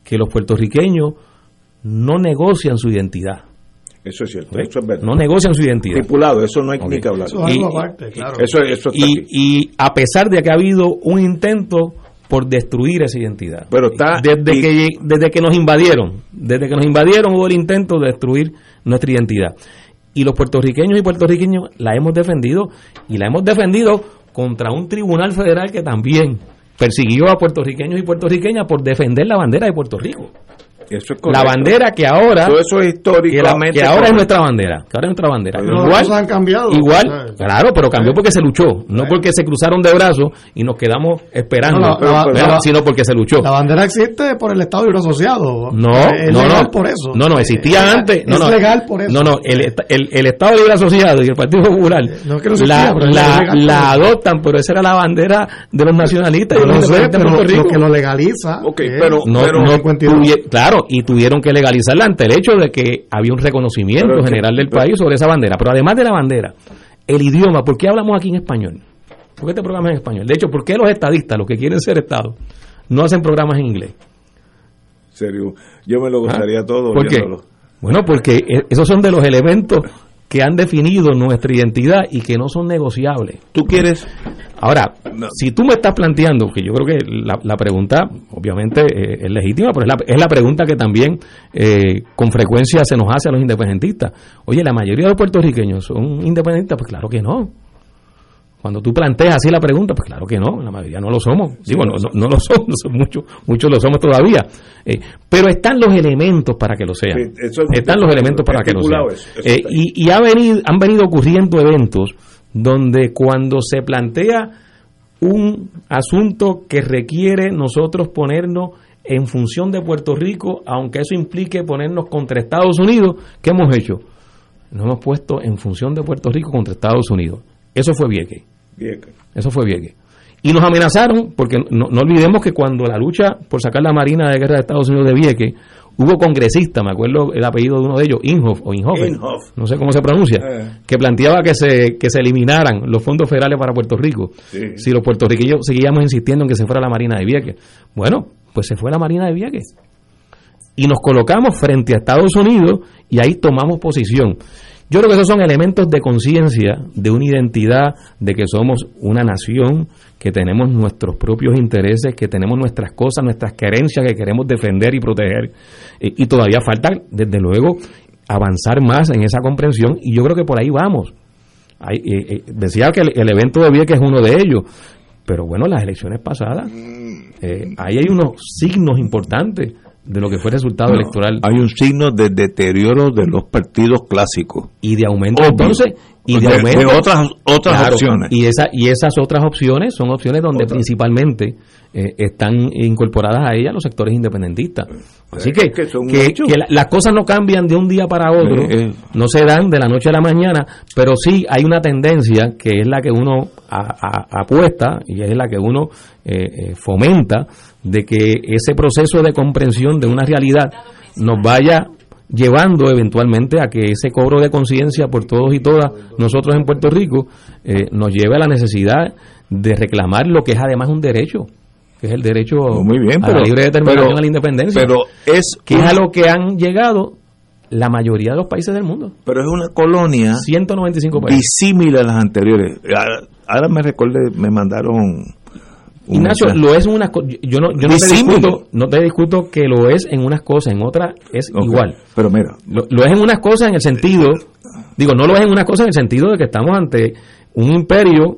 que los puertorriqueños no negocian su identidad. Eso es cierto, eso es verdad. No negocian su identidad. Estipulado, eso no hay ni que hablar. Eso es algo aparte, claro. Eso, eso está y, aquí. y a pesar de que ha habido un intento por destruir esa identidad. Pero está- desde y- que desde que nos invadieron, desde que nos invadieron hubo el intento de destruir nuestra identidad. Y los puertorriqueños y puertorriqueños la hemos defendido y la hemos defendido contra un tribunal federal que también persiguió a puertorriqueños y puertorriqueñas por defender la bandera de Puerto Rico. Eso es La bandera que ahora Todo eso es que, la- históricamente. que ahora es nuestra bandera, que ahora es nuestra bandera. Pero las igual, han cambiado. igual, ¿sabes? claro, pero cambió porque se luchó, no porque se cruzaron de brazos y nos quedamos esperando, No, no, la- sino porque se luchó. La bandera existe por el Estado Libre Asociado. No, es no, legal no. por eso. No, no, existía Es- antes. No, es no, legal por eso. No, no, el, el, el Estado Libre Asociado y el Partido Popular No que no existía, la, adoptan, pero esa era la bandera de los nacionalistas y Yo no sé, pero lo que lo legaliza. Ok, es- pero- no, pero- no 52. tuvi- claro, y tuvieron que legalizarla ante el hecho de que había un reconocimiento que- general del país sobre esa bandera. Pero además de la bandera, el idioma, ¿por qué hablamos aquí en español? ¿Por qué este programa es en español? De hecho, ¿por qué los estadistas, los que quieren ser estados, no hacen programas en inglés? serio, yo me lo ¿Ah? todo. ¿Por qué? Bueno, porque e- esos son de los elementos que han definido nuestra identidad y que no son negociables. Tú quieres. Ahora, si tú me estás planteando, que yo creo que la, la pregunta obviamente eh, es legítima, pero es la, es la pregunta que también eh, con frecuencia se nos hace a los independentistas. Oye, la mayoría de los puertorriqueños son independentistas, pues claro que no. Cuando tú planteas así la pregunta, pues claro que no, la mayoría no lo somos. Digo, no, no, no lo somos, muchos, muchos lo somos todavía. Eh, pero están los elementos para que lo sean. Sí, eso es- están los elementos para que lo sean. estipulado eso, eso Eh, y y ha venido, han venido ocurriendo eventos donde cuando se plantea un asunto que requiere nosotros ponernos en función de Puerto Rico, aunque eso implique ponernos contra Estados Unidos, ¿qué hemos hecho? Nos hemos puesto en función de Puerto Rico contra Estados Unidos. Eso fue Vieques. Bien. Eso fue Vieques. Y nos amenazaron, porque no, no olvidemos que cuando la lucha por sacar la Marina de Guerra de Estados Unidos de Vieques, hubo congresistas, me acuerdo el apellido de uno de ellos, Inhofe o Inhofe, Inhofe. no sé cómo se pronuncia, Eh. que planteaba que se, que se eliminaran los fondos federales para Puerto Rico, Sí. si los puertorriqueños seguíamos insistiendo en que se fuera la Marina de Vieques. Bueno, pues se fue la Marina de Vieques. Y nos colocamos frente a Estados Unidos y ahí tomamos posición. Yo creo que esos son elementos de conciencia, de una identidad, de que somos una nación, que tenemos nuestros propios intereses, que tenemos nuestras cosas, nuestras querencias que queremos defender y proteger. Eh, y todavía falta, desde luego, avanzar más en esa comprensión y yo creo que por ahí vamos. Hay, eh, eh, decía que el, el evento de Vieques es uno de ellos, pero bueno, las elecciones pasadas, eh, ahí hay unos signos importantes de lo que fue el resultado No, electoral Hay un signo de deterioro de los partidos clásicos. y de aumento Obvio. entonces y de, De- aumento de otras- otras Claro, opciones. y esa y esas otras opciones son opciones donde principalmente eh, están incorporadas a ellas los sectores independentistas así que, que son que- que la- las cosas no cambian de un día para otro Eh, eh. no se dan de la noche a la mañana pero sí hay una tendencia que es la que uno a- a- apuesta y es la que uno eh, eh, fomenta de que ese proceso de comprensión de una realidad nos vaya llevando eventualmente a que ese cobro de conciencia por todos y todas nosotros en Puerto Rico eh, nos lleve a la necesidad de reclamar lo que es además un derecho que es el derecho Muy bien, a pero- la libre determinación pero- a la independencia pero es que es a lo que han llegado la mayoría de los países del mundo Pero es una colonia 195 países disímil a las anteriores. Ahora, ahora me recordé, me mandaron. Ignacio, mensaje. lo es en unas cosas. Yo no, yo no te discuto, no te discuto que lo es en unas cosas, en otras es igual. Pero mira, Lo, lo es en unas cosas en el sentido, digo, no lo es en unas cosas en el sentido de que estamos ante un imperio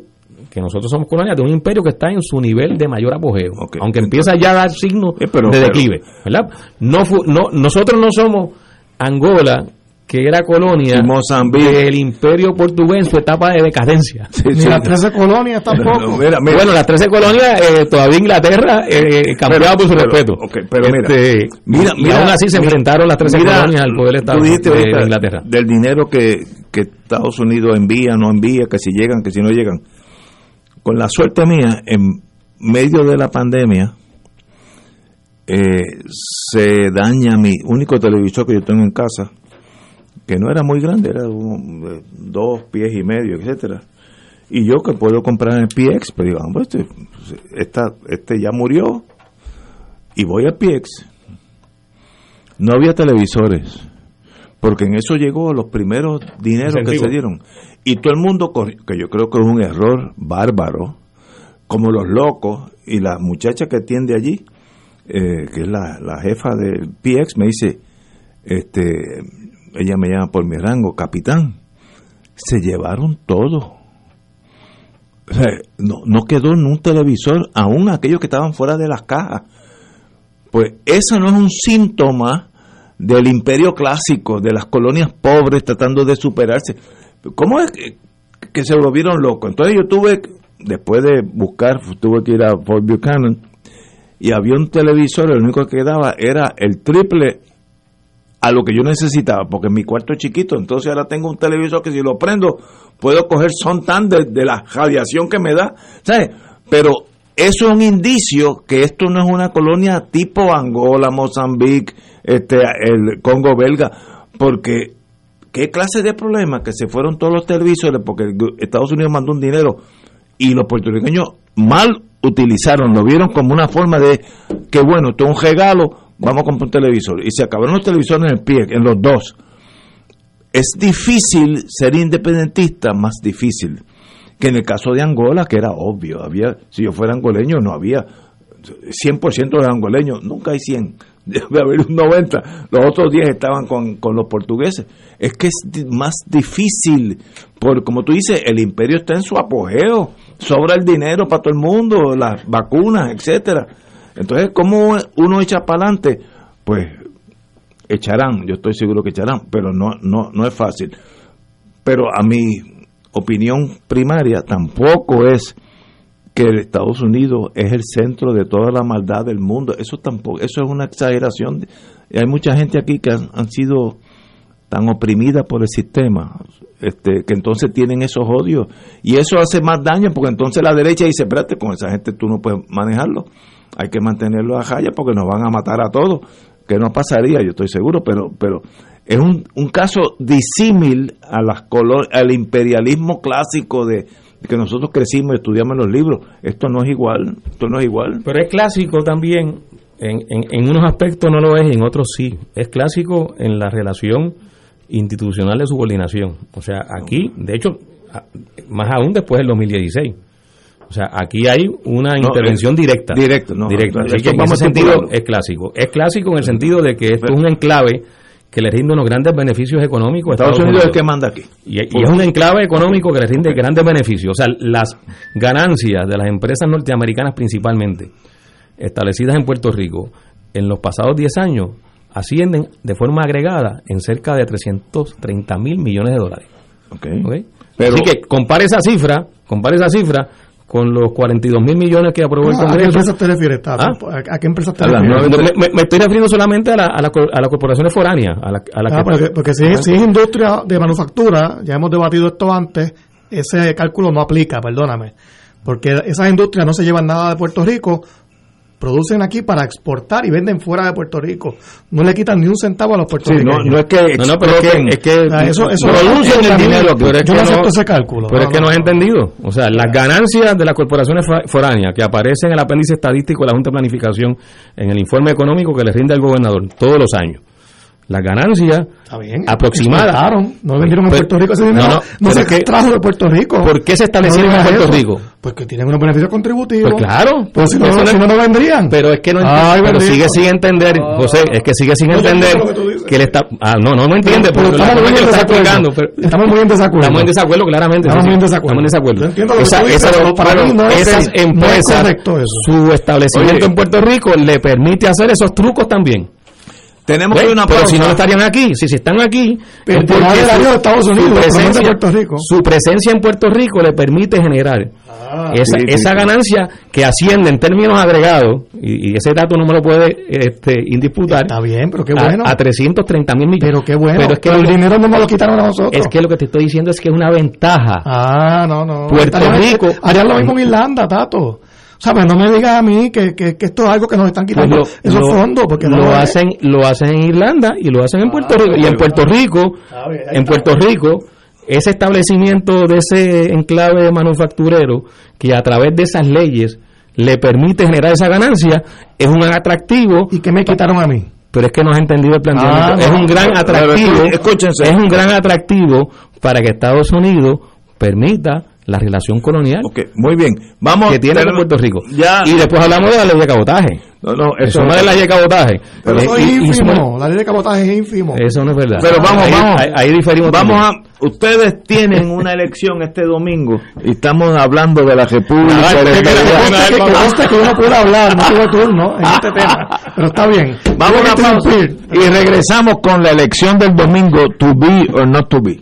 que nosotros somos colonias de un imperio que está en su nivel de mayor apogeo, aunque empieza ya a dar signos Eh, pero- de declive, ¿verdad? No, no nosotros no somos Angola que era colonia Mozambique. del imperio portugués en su etapa de decadencia. Ni las 13 colonias tampoco. Mira, mira. Bueno, las 13 colonias, eh, todavía Inglaterra eh, cambiaba por su pero- respeto. ok, pero mira, Este, mira, y mira, aún así se enfrentaron las 13 mira, colonias al poder Estado dijiste de, Inglaterra. Del dinero que, que Estados Unidos envía, no envía, que si llegan, que si no llegan. Con la suerte mía, en medio de la pandemia, eh, se daña mi único televisor que yo tengo en casa, que no era muy grande, era un- de dos pies y medio, etcétera. Y yo que puedo comprar en el PX, pero digo, "Hombre, este, esta- este ya murió, y voy al PX. No había televisores, porque en eso llegó los primeros dineros que se dieron. Y todo el mundo, que yo creo que es un error bárbaro, como los locos, y la muchacha que atiende allí, eh, que es la, la jefa del PX, me dice, este, ella me llama por mi rango, capitán, se llevaron todo. No, no quedó en un televisor, aún aquellos que estaban fuera de las cajas. Pues eso no es un síntoma del imperio clásico, de las colonias pobres tratando de superarse. ¿Cómo es que, que se volvieron locos? Entonces yo tuve, después de buscar, tuve que ir a Fort Buchanan y había un televisor, el único que daba era el triple a lo que yo necesitaba, porque mi cuarto es chiquito, entonces ahora tengo un televisor que si lo prendo puedo coger son tan de, la radiación que me da, ¿sabes? Pero eso es un indicio que esto no es una colonia tipo Angola, Mozambique, este, el Congo belga, porque qué clase de problema que se fueron todos los televisores porque Estados Unidos mandó un dinero y los puertorriqueños mal utilizaron, lo vieron como una forma de que bueno, esto es un regalo, vamos a comprar un televisor. Y se acabaron los televisores en el pie, en los dos. Es difícil ser independentista, más difícil que en el caso de Angola, que era obvio. había Si yo fuera angoleño, no había 100% de angoleños, nunca hay 100. Debe haber un 90. Los otros 10 estaban con, con los portugueses. Es que es más difícil, porque como tú dices, el imperio está en su apogeo, sobra el dinero para todo el mundo, las vacunas, etcétera. Entonces, ¿cómo uno echa para adelante? Pues echarán, yo estoy seguro que echarán, pero no, no, no es fácil. Pero a mi opinión primaria tampoco es que Estados Unidos es el centro de toda la maldad del mundo. Eso tampoco, eso es una exageración. Hay mucha gente aquí que han, han sido tan oprimida por el sistema, este, que entonces tienen esos odios. Y eso hace más daño porque entonces la derecha dice, espérate, con esa gente tú no puedes manejarlo. Hay que mantenerlo a raya porque nos van a matar a todos. Que no pasaría, yo estoy seguro, pero, pero es un, un caso disímil a las colo- al imperialismo clásico de, que nosotros crecimos y estudiamos en los libros. Esto no es igual, esto no es igual. Pero es clásico también, en, en, en unos aspectos no lo es, en otros sí. Es clásico en la relación institucional de subordinación. O sea, aquí, de hecho, más aún después del 2016. O sea, aquí hay una No, intervención es directa. directo, no, Así que en ese sentido es clásico. Es clásico en el sentido de que esto es un enclave que le rinde unos grandes beneficios económicos a Estados Unidos es el que manda aquí. y, y es un enclave económico que le rinde grandes beneficios. O sea, las ganancias de las empresas norteamericanas principalmente, establecidas en Puerto Rico, en los pasados 10 años, ascienden de forma agregada en cerca de 330 mil millones de dólares. Ok. ¿Ok? Pero- Así que compare esa cifra, compare esa cifra con los 42 mil millones que aprobó el ¿A qué Congreso. empresas te refieres, Tato? ¿Ah? ¿A, qué empresas te A refieres? me, me- me estoy refiriendo solamente a, la- a, la a las corporaciones foráneas. A la, a la Ah, que- porque, porque si, es, si es industria de manufactura, ya hemos debatido esto antes, ese cálculo no aplica, perdóname. Porque esas industrias no se llevan nada de Puerto Rico, producen aquí para exportar y venden fuera de Puerto Rico. No le quitan ni un centavo a los Sí, no, puertorriqueños. no es que No, no, pero es que, es que eso- eso- producen el dinero, pero es yo que no acepto ese cálculo. Pero No, es que no, no, has no. entendido. O sea, las ganancias de las corporaciones foráneas que aparecen en el apéndice estadístico de la Junta de Planificación en el informe económico que le rinde al gobernador todos los años. Las ganancias aproximadas. Exportaron, no vendieron en Pero- Puerto Rico ese dinero. no, No, no, se que- trajo de Puerto Rico. ¿Por qué se establecieron No en Puerto eso. Rico? Porque tienen unos beneficios contributivos. Pues claro, Pues si no, eso si no, vendrían. Pero es que no entiende, Ay, pero sigue sin entender, José, es que sigue sin entender lo que él está, ah, no, no, no entiende, Pero- la estamos muy en lo desacuerdo. pero- Estamos muy en desacuerdo. Estamos en desacuerdo, claramente. Estamos muy en desacuerdo. Estamos lo esas empresas, su establecimiento en Puerto Rico le permite hacer esos trucos también. Tenemos ¿Ves? que una Pero pausa. si no estarían aquí, si, si están aquí, Pero es su- Estados Unidos, presencia, Puerto Rico. su presencia en Puerto Rico le permite generar esa, sí, sí, esa sí. ganancia que asciende en términos agregados, y, y ese dato no me lo puede este, indisputar. Está bien, pero qué a- bueno. A, 330 mil millones. Pero qué bueno. Pero es que Pero lo- el dinero no nos lo quitaron a nosotros. es que lo que te estoy diciendo es que es una ventaja. Ah, no, no. Puerto Estarían- Rico- Harían lo mismo en Irlanda, Tato. ¿Sabes? No me digas a mí que, que, que esto es algo que nos están Pues quitando lo, esos lo- fondos. Porque no lo es. hacen lo hacen en Irlanda y lo hacen en Puerto Ah, Rico y en. Puerto Rico bien, ahí en. Puerto Rico ese establecimiento de ese enclave manufacturero que a través de esas leyes le permite generar esa ganancia es un atractivo ¿Y qué me quitaron a mí? pero es que no has entendido el planteamiento. Ah, es un gran Pero, atractivo. escúchense. Es un gran atractivo para que Estados Unidos permita la relación colonial Ok, muy bien. Vamos que tiene con Puerto Rico. Ya. Y después hablamos de la ley de cabotaje. No, no, Eso eso no es la ley de cabotaje. Pero Eh, eso y- es ínfimo. somos- La ley de cabotaje es ínfimo. Eso no es verdad. Pero vamos, ahí, vamos. Ahí, ahí diferimos. Vamos también. a. Ustedes tienen una elección este domingo y estamos hablando de la República. Que uno puede hablar, no tuve turno en este tema. Pero está bien. Vamos a pausa y regresamos con la elección del domingo, to be or not to be.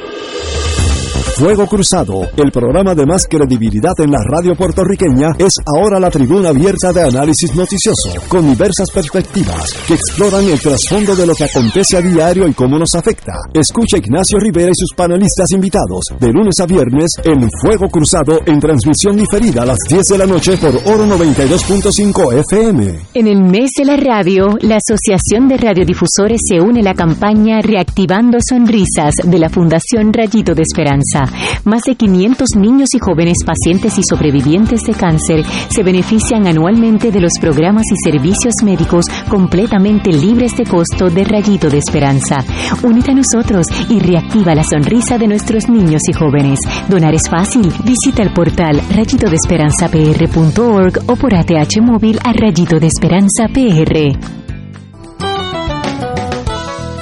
Fuego Cruzado, el programa de más credibilidad en la radio puertorriqueña, es ahora la tribuna abierta de análisis noticioso, con diversas perspectivas que exploran el trasfondo de lo que acontece a diario y cómo nos afecta. Escucha Ignacio Rivera y sus panelistas invitados de lunes a viernes en Fuego Cruzado en transmisión diferida a las 10 de la noche por Oro 92.5 FM. En el mes de la radio, la Asociación de Radiodifusores se une a la campaña Reactivando Sonrisas de la Fundación Rayito de Esperanza. Más de 500 niños y jóvenes pacientes y sobrevivientes de cáncer se benefician anualmente de los programas y servicios médicos completamente libres de costo de Rayito de Esperanza. Únete a nosotros y reactiva la sonrisa de nuestros niños y jóvenes. Donar es fácil. Visita el portal rayitodesperanzapr.org o por ATH móvil a Rayito de Esperanza PR.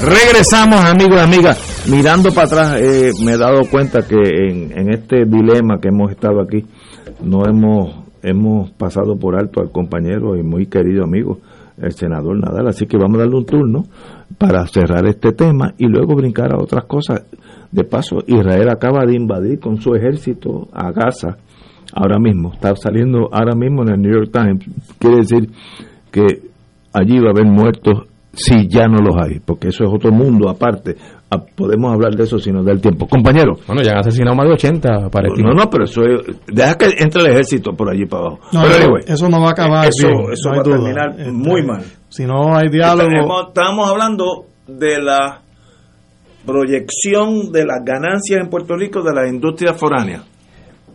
Regresamos, amigos y amigas. Mirando para atrás, eh, me he dado cuenta que en, en este dilema que hemos estado aquí, no hemos, hemos pasado por alto al compañero y muy querido amigo, el senador Nadal. Así que vamos a darle un turno para cerrar este tema y luego brincar a otras cosas. De paso, Israel acaba de invadir con su ejército a Gaza ahora mismo. Está saliendo ahora mismo en el New York Times. Quiere decir que allí va a haber muertos si ya no los hay, porque eso es otro mundo aparte. Ah, Podemos hablar de eso si nos da el tiempo. Compañero. Bueno, ya han asesinado más de 80 palestinos. No, no, pero eso es, deja que entre el ejército por allí para abajo. No, pero eso, anyway, eso no va a acabar eso, bien, eso no va a terminar Este, muy mal. Si no hay diálogo, Estamos, estamos hablando de la proyección de las ganancias en Puerto Rico de las industrias foráneas.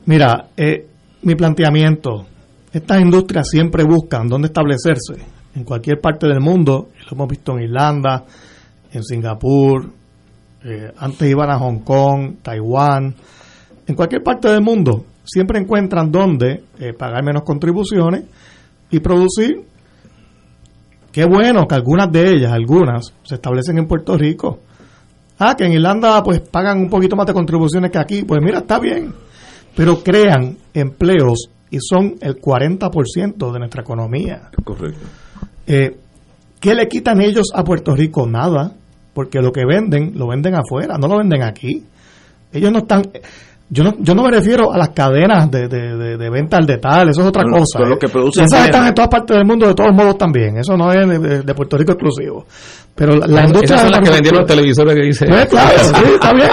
Mira, eh, mi planteamiento, estas industrias siempre buscan dónde establecerse, en cualquier parte del mundo, lo hemos visto en Irlanda, en Singapur, eh, antes iban a Hong Kong, Taiwán, en cualquier parte del mundo, siempre encuentran dónde eh, pagar menos contribuciones y producir. Qué bueno que algunas de ellas, algunas, se establecen en Puerto Rico. Ah, que en Irlanda pues pagan un poquito más de contribuciones que aquí. Pues mira, está bien. Pero crean empleos y son el 40% de nuestra economía. Correcto. Eh, ¿Qué le quitan ellos a Puerto Rico? Nada, porque lo que venden, lo venden afuera, no lo venden aquí. Ellos no están... Yo no, yo no me refiero a las cadenas de, de, de, venta al detalle, eso es otra Bueno, cosa. ¿eh? que producen Esas están en todas partes del mundo, de todos modos también. Eso no es de, de Puerto Rico exclusivo. Pero la, la industria Esas son de las que vendieron los televisores que dice. pues claro, sí, está bien.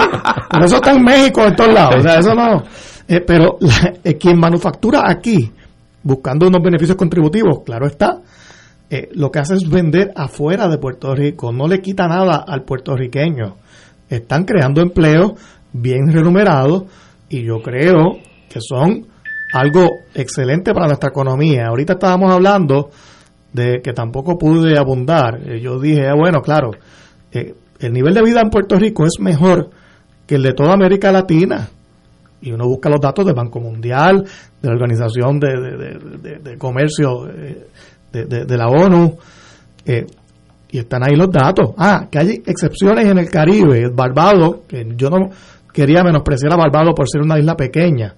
Pero eso está en México, en todos lados. O sea, eso no. eh, pero la- eh, quien manufactura aquí, buscando unos beneficios contributivos, claro está, eh, lo que hace es vender afuera de Puerto Rico. No le quita nada al puertorriqueño. Están creando empleos bien remunerados y yo creo que son algo excelente para nuestra economía. Ahorita estábamos hablando de que tampoco pude abundar. Eh, Yo dije, ah, bueno, claro, eh, el nivel de vida en Puerto Rico es mejor que el de toda América Latina. Y uno busca los datos del Banco Mundial, de la Organización de, de- Comercio eh, de, de- la ONU, eh, y están ahí los datos. Ah, que hay excepciones en el Caribe, Barbados, que yo no quería menospreciar a Barbados por ser una isla pequeña.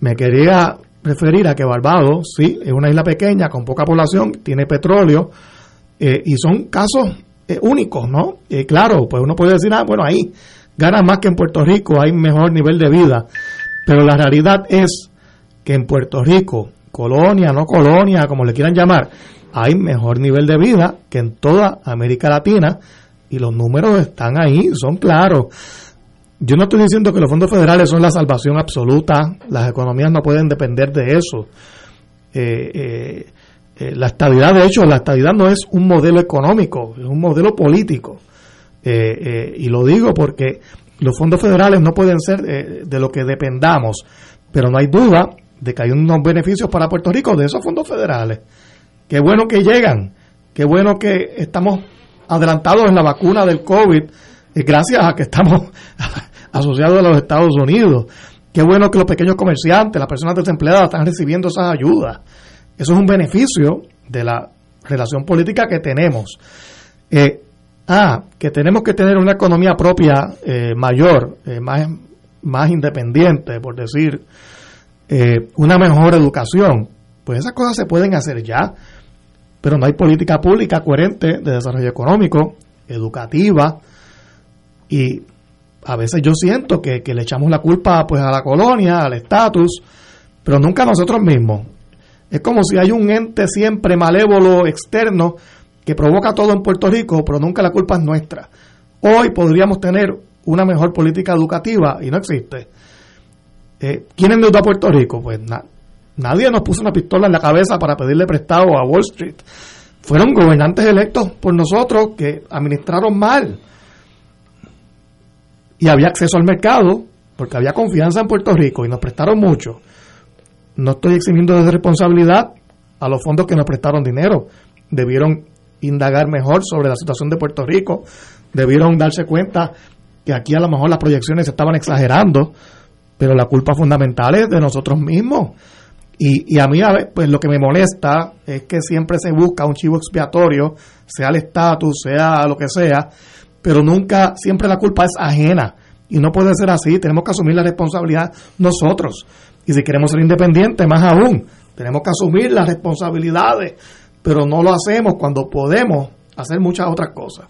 Me quería referir a que Barbados, sí, es una isla pequeña con poca población, tiene petróleo, eh, y son casos eh, únicos, ¿no? Claro, pues uno puede decir, ah, bueno, ahí ganan más que en Puerto Rico, hay mejor nivel de vida, pero la realidad es que en Puerto Rico, colonia, no colonia, como le quieran llamar, hay mejor nivel de vida que en toda América Latina y los números están ahí, son claros. Yo no estoy diciendo que los fondos federales son la salvación absoluta, las economías no pueden depender de eso. Eh, eh, eh, la estabilidad, de hecho, la estabilidad no es un modelo económico, es un modelo político. Y lo digo porque los fondos federales no pueden ser de lo que dependamos, pero no hay duda de que hay unos beneficios para Puerto Rico de esos fondos federales. Qué bueno que llegan, qué bueno que estamos adelantados en la vacuna del COVID, eh, gracias a que estamos asociados a los Estados Unidos. Qué bueno que los pequeños comerciantes, las personas desempleadas están recibiendo esas ayudas. Eso es un beneficio de la relación política que tenemos. Eh, ah, que tenemos que tener una economía propia eh, mayor, eh, más, más independiente, por decir, eh, una mejor educación. Pues esas cosas se pueden hacer ya, pero no hay política pública coherente de desarrollo económico, educativa, y a veces yo siento que, que le echamos la culpa pues a la colonia, al estatus, pero nunca a nosotros mismos. Es como si hay un ente siempre malévolo externo que provoca todo en Puerto Rico, pero nunca la culpa es nuestra. Hoy podríamos tener una mejor política educativa y no existe. Eh, ¿Quién endeudó a Puerto Rico? Pues na- nadie nos puso una pistola en la cabeza para pedirle prestado a Wall Street. Fueron gobernantes electos por nosotros que administraron mal. Y había acceso al mercado porque había confianza en Puerto Rico y nos prestaron mucho. No estoy eximiendo de responsabilidad a los fondos que nos prestaron dinero. Debieron indagar mejor sobre la situación de Puerto Rico. Debieron darse cuenta que aquí a lo mejor las proyecciones se estaban exagerando, pero la culpa fundamental es de nosotros mismos. Y, y a mí, a ver, pues lo que me molesta es que siempre se busca un chivo expiatorio, sea el estatus, sea lo que sea, pero nunca, siempre la culpa es ajena. Y no puede ser así, tenemos que asumir la responsabilidad nosotros. Y si queremos ser independientes, más aún, tenemos que asumir las responsabilidades, pero no lo hacemos cuando podemos hacer muchas otras cosas.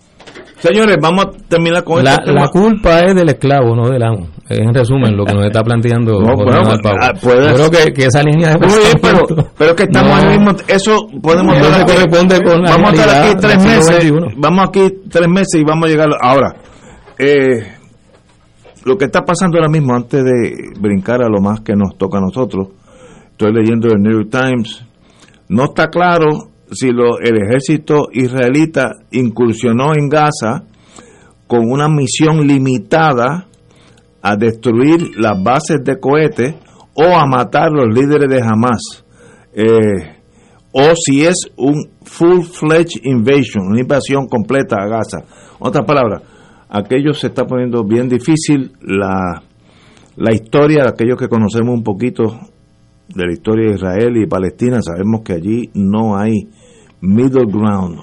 Señores, vamos a terminar con La, este tema. la culpa es del esclavo, no del amo. En resumen, lo que nos está planteando No, bueno, ah, puede creo que, que esa línea de pero, pero es que estamos no- ahí mismo, eso podemos no estar se aquí- corresponde con la vamos a estar aquí tres meses, vamos aquí tres meses y vamos a llegar ahora. Eh, lo que está pasando ahora mismo, antes de brincar a lo más que nos toca a nosotros, estoy leyendo el New York Times, no está claro si lo- el ejército israelita incursionó en Gaza con una misión limitada a destruir las bases de cohetes o a matar los líderes de Hamas. Eh, o si es un full-fledged invasion, una invasión completa a Gaza. Otra palabra, aquello se está poniendo bien difícil. La, la historia, aquellos que conocemos un poquito de la historia de Israel y Palestina, sabemos que allí no hay middle ground,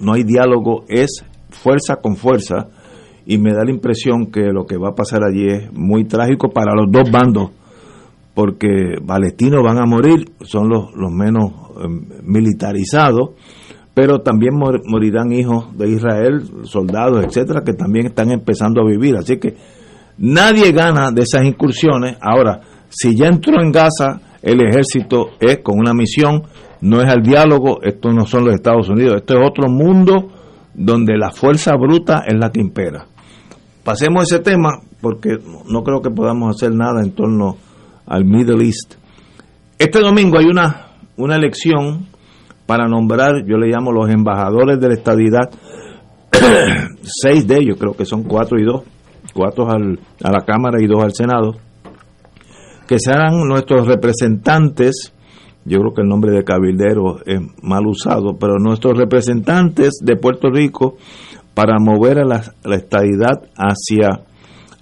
no hay diálogo, es fuerza con fuerza y me da la impresión que lo que va a pasar allí es muy trágico para los dos bandos, porque palestinos van a morir, son los, los menos em, militarizados, pero también morirán hijos de Israel, soldados, etcétera, que también están empezando a vivir. Así que nadie gana de esas incursiones. Ahora, si ya entró en Gaza, el ejército es con una misión, no es al diálogo, esto no son los Estados Unidos, esto es otro mundo donde la fuerza bruta es la que impera. Pasemos ese tema porque no creo que podamos hacer nada en torno al Middle East. Este domingo hay una, una elección para nombrar, yo le llamo los embajadores de la estadidad, seis de ellos, creo que son cuatro y dos, cuatro al, a la Cámara y dos al Senado, que serán nuestros representantes, yo creo que el nombre de cabildero es mal usado, pero nuestros representantes de Puerto Rico para mover a la, estadidad hacia,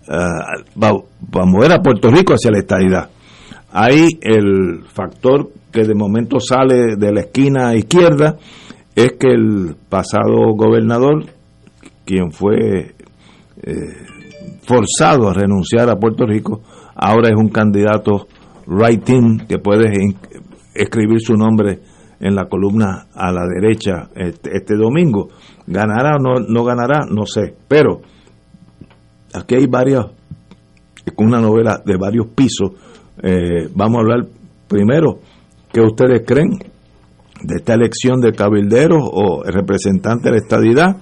uh, para mover a Puerto Rico hacia la estadidad. Hay el factor que de momento sale de la esquina izquierda, es que el pasado gobernador, quien fue eh, forzado a renunciar a Puerto Rico, ahora es un candidato right-in que puede escribir su nombre en la columna a la derecha este, este domingo. ¿Ganará o no, no ganará? No sé. Pero aquí hay varias, una novela de varios pisos. Eh, vamos a hablar primero, ¿qué ustedes creen de esta elección de cabildero o representante de la estadidad?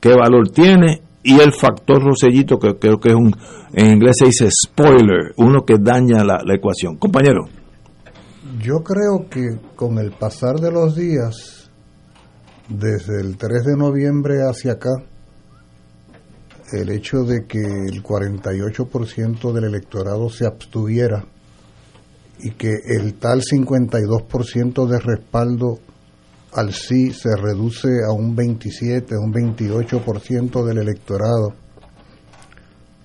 ¿Qué valor tiene? Y el factor Rosellito, que creo que es un, en inglés se dice spoiler, uno que daña la, la ecuación. Compañero. Yo creo que con el pasar de los días, desde el 3 de noviembre hacia acá, el hecho de que el 48% del electorado se abstuviera y que el tal 52% de respaldo al sí se reduce a un 27, un 28% del electorado.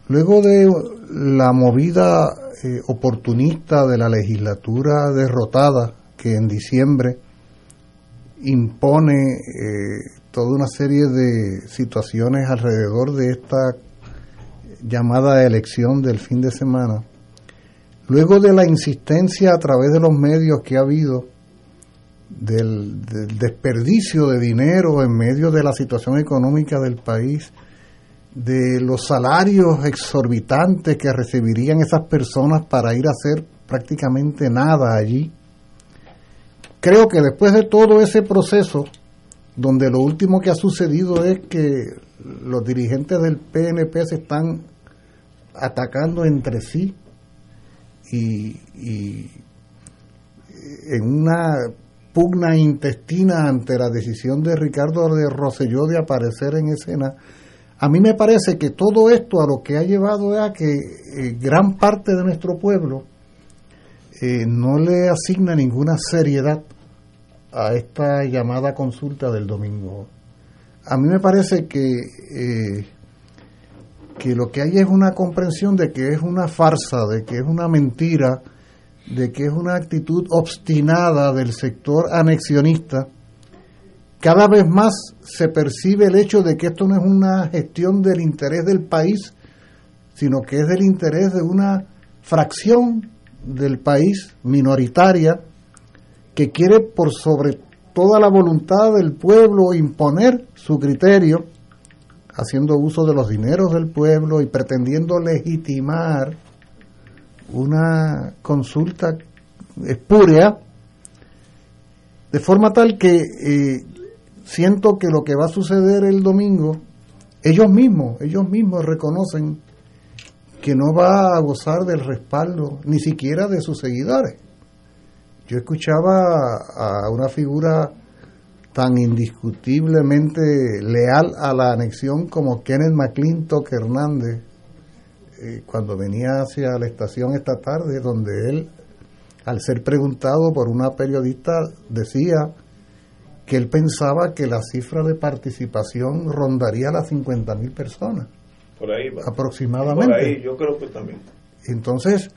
Luego de la movida eh, oportunista de la legislatura derrotada que en diciembre impone eh, toda una serie de situaciones alrededor de esta llamada elección del fin de semana, luego de la insistencia a través de los medios que ha habido del desperdicio de dinero en medio de la situación económica del país, de los salarios exorbitantes que recibirían esas personas para ir a hacer prácticamente nada allí. Creo que después de todo ese proceso, donde lo último que ha sucedido es que los dirigentes del PNP se están atacando entre sí y, en una pugna intestina ante la decisión de Ricardo de Rosselló de aparecer en escena, a mí me parece que todo esto a lo que ha llevado es a que eh, gran parte de nuestro pueblo eh, no le asigna ninguna seriedad a esta llamada consulta del domingo. A mí me parece que, eh, que lo que hay es una comprensión de que es una farsa, de que es una mentira, de que es una actitud obstinada del sector anexionista cada vez más se percibe el hecho de que esto no es una gestión del interés del país, sino que es del interés de una fracción del país minoritaria que quiere por sobre toda la voluntad del pueblo imponer su criterio, haciendo uso de los dineros del pueblo y pretendiendo legitimar una consulta espúrea, de forma tal que eh, siento que lo que va a suceder el domingo, ellos mismos, ellos mismos reconocen que no va a gozar del respaldo ni siquiera de sus seguidores. Yo escuchaba a una figura tan indiscutiblemente leal a la anexión como Kenneth McClintock Hernández eh, cuando venía hacia la estación esta tarde, donde él al ser preguntado por una periodista, decía que él pensaba que la cifra de participación rondaría las 50 mil personas. Por ahí va. Aproximadamente. Por ahí, yo creo que también. Entonces,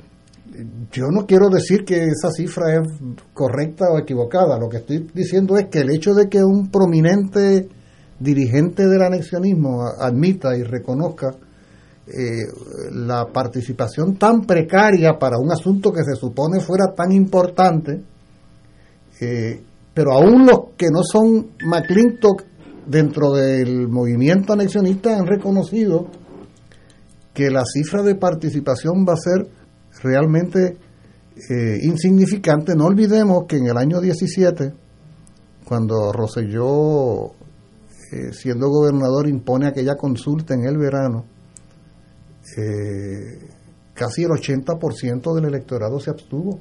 yo no quiero decir que esa cifra es correcta o equivocada. Lo que estoy diciendo es que el hecho de que un prominente dirigente del anexionismo admita y reconozca eh, la participación tan precaria para un asunto que se supone fuera tan importante, eh, pero aún los que no son McClintock dentro del movimiento anexionista han reconocido que la cifra de participación va a ser realmente eh, insignificante. No olvidemos que en el año 17, cuando Roselló, eh, siendo gobernador, impone aquella consulta en el verano, eh, casi el 80% del electorado se abstuvo.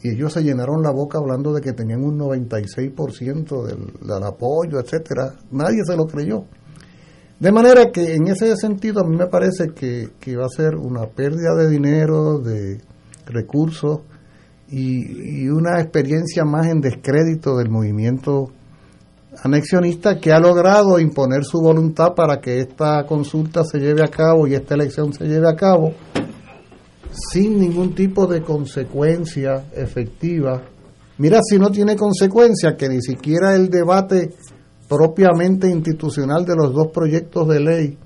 Y ellos se llenaron la boca hablando de que tenían un 96% del, del apoyo, etcétera. Nadie se lo creyó. De manera que en ese sentido a mí me parece que, que va a ser una pérdida de dinero, de recursos y, y, una experiencia más en descrédito del movimiento anexionista que ha logrado imponer su voluntad para que esta consulta se lleve a cabo y esta elección se lleve a cabo sin ningún tipo de consecuencia efectiva. Mira, si no tiene consecuencia, que ni siquiera el debate propiamente institucional de los dos proyectos de ley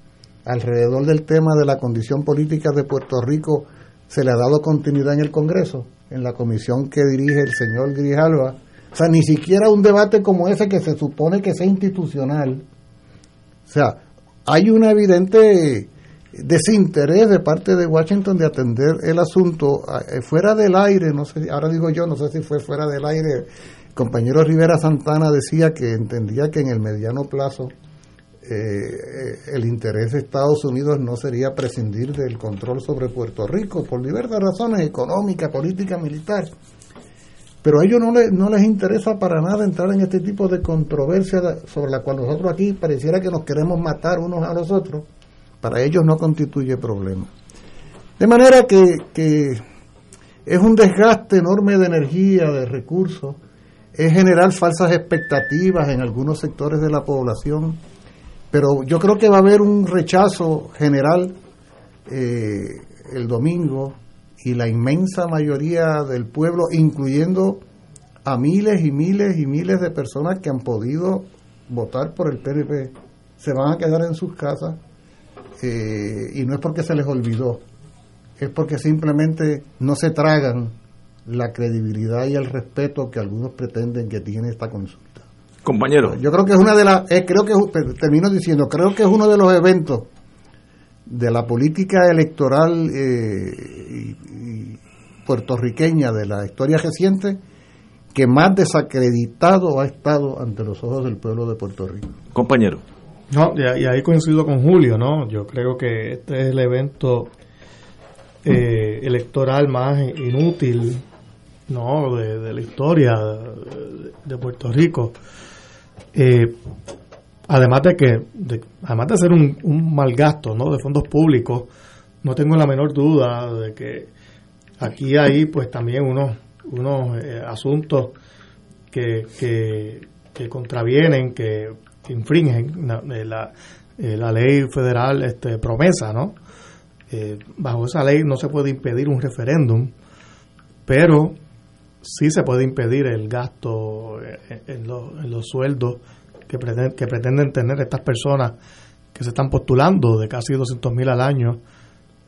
alrededor del tema de la condición política de Puerto Rico se le ha dado continuidad en el Congreso, en la comisión que dirige el señor Grijalva. O sea, ni siquiera un debate como ese que se supone que sea institucional. O sea, hay una evidente desinterés de parte de Washington de atender el asunto fuera del aire, no sé, ahora digo yo, no sé si fue fuera del aire compañero Rivera Santana decía que entendía que en el mediano plazo eh, el interés de Estados Unidos no sería prescindir del control sobre Puerto Rico por diversas razones económicas, políticas, militares. Pero a ellos no, les, no les interesa para nada entrar en este tipo de controversia sobre la cual nosotros aquí pareciera que nos queremos matar unos a los otros. Para ellos no constituye problema. De manera que es un desgaste enorme de energía, de recursos, es generar falsas expectativas en algunos sectores de la población, pero yo creo que va a haber un rechazo general eh, el domingo y la inmensa mayoría del pueblo, incluyendo a miles y miles y miles de personas que han podido votar por el PNP, se van a quedar en sus casas eh, y no es porque se les olvidó, es porque simplemente no se tragan la credibilidad y el respeto que algunos pretenden que tiene esta consulta. Compañero. Yo creo que es una de las, eh, creo que, termino diciendo, creo que es uno de los eventos de la política electoral eh, y, y puertorriqueña de la historia reciente que más desacreditado ha estado ante los ojos del pueblo de Puerto Rico. Compañero. No, y, ahí coincido con Julio, ¿no? Yo creo que este es el evento eh, electoral más inútil no de, la historia de, Puerto Rico. Eh, además de que de, además de ser un, un mal gasto no de fondos públicos no tengo la menor duda de que aquí hay pues también unos unos eh, asuntos que, que, que, contravienen que, infringen la, la, la, ley federal este promesa no eh, bajo esa ley no se puede impedir un referéndum pero sí se puede impedir el gasto en, lo, en los sueldos que, pretenden, tener estas personas que se están postulando de casi 200 mil al año,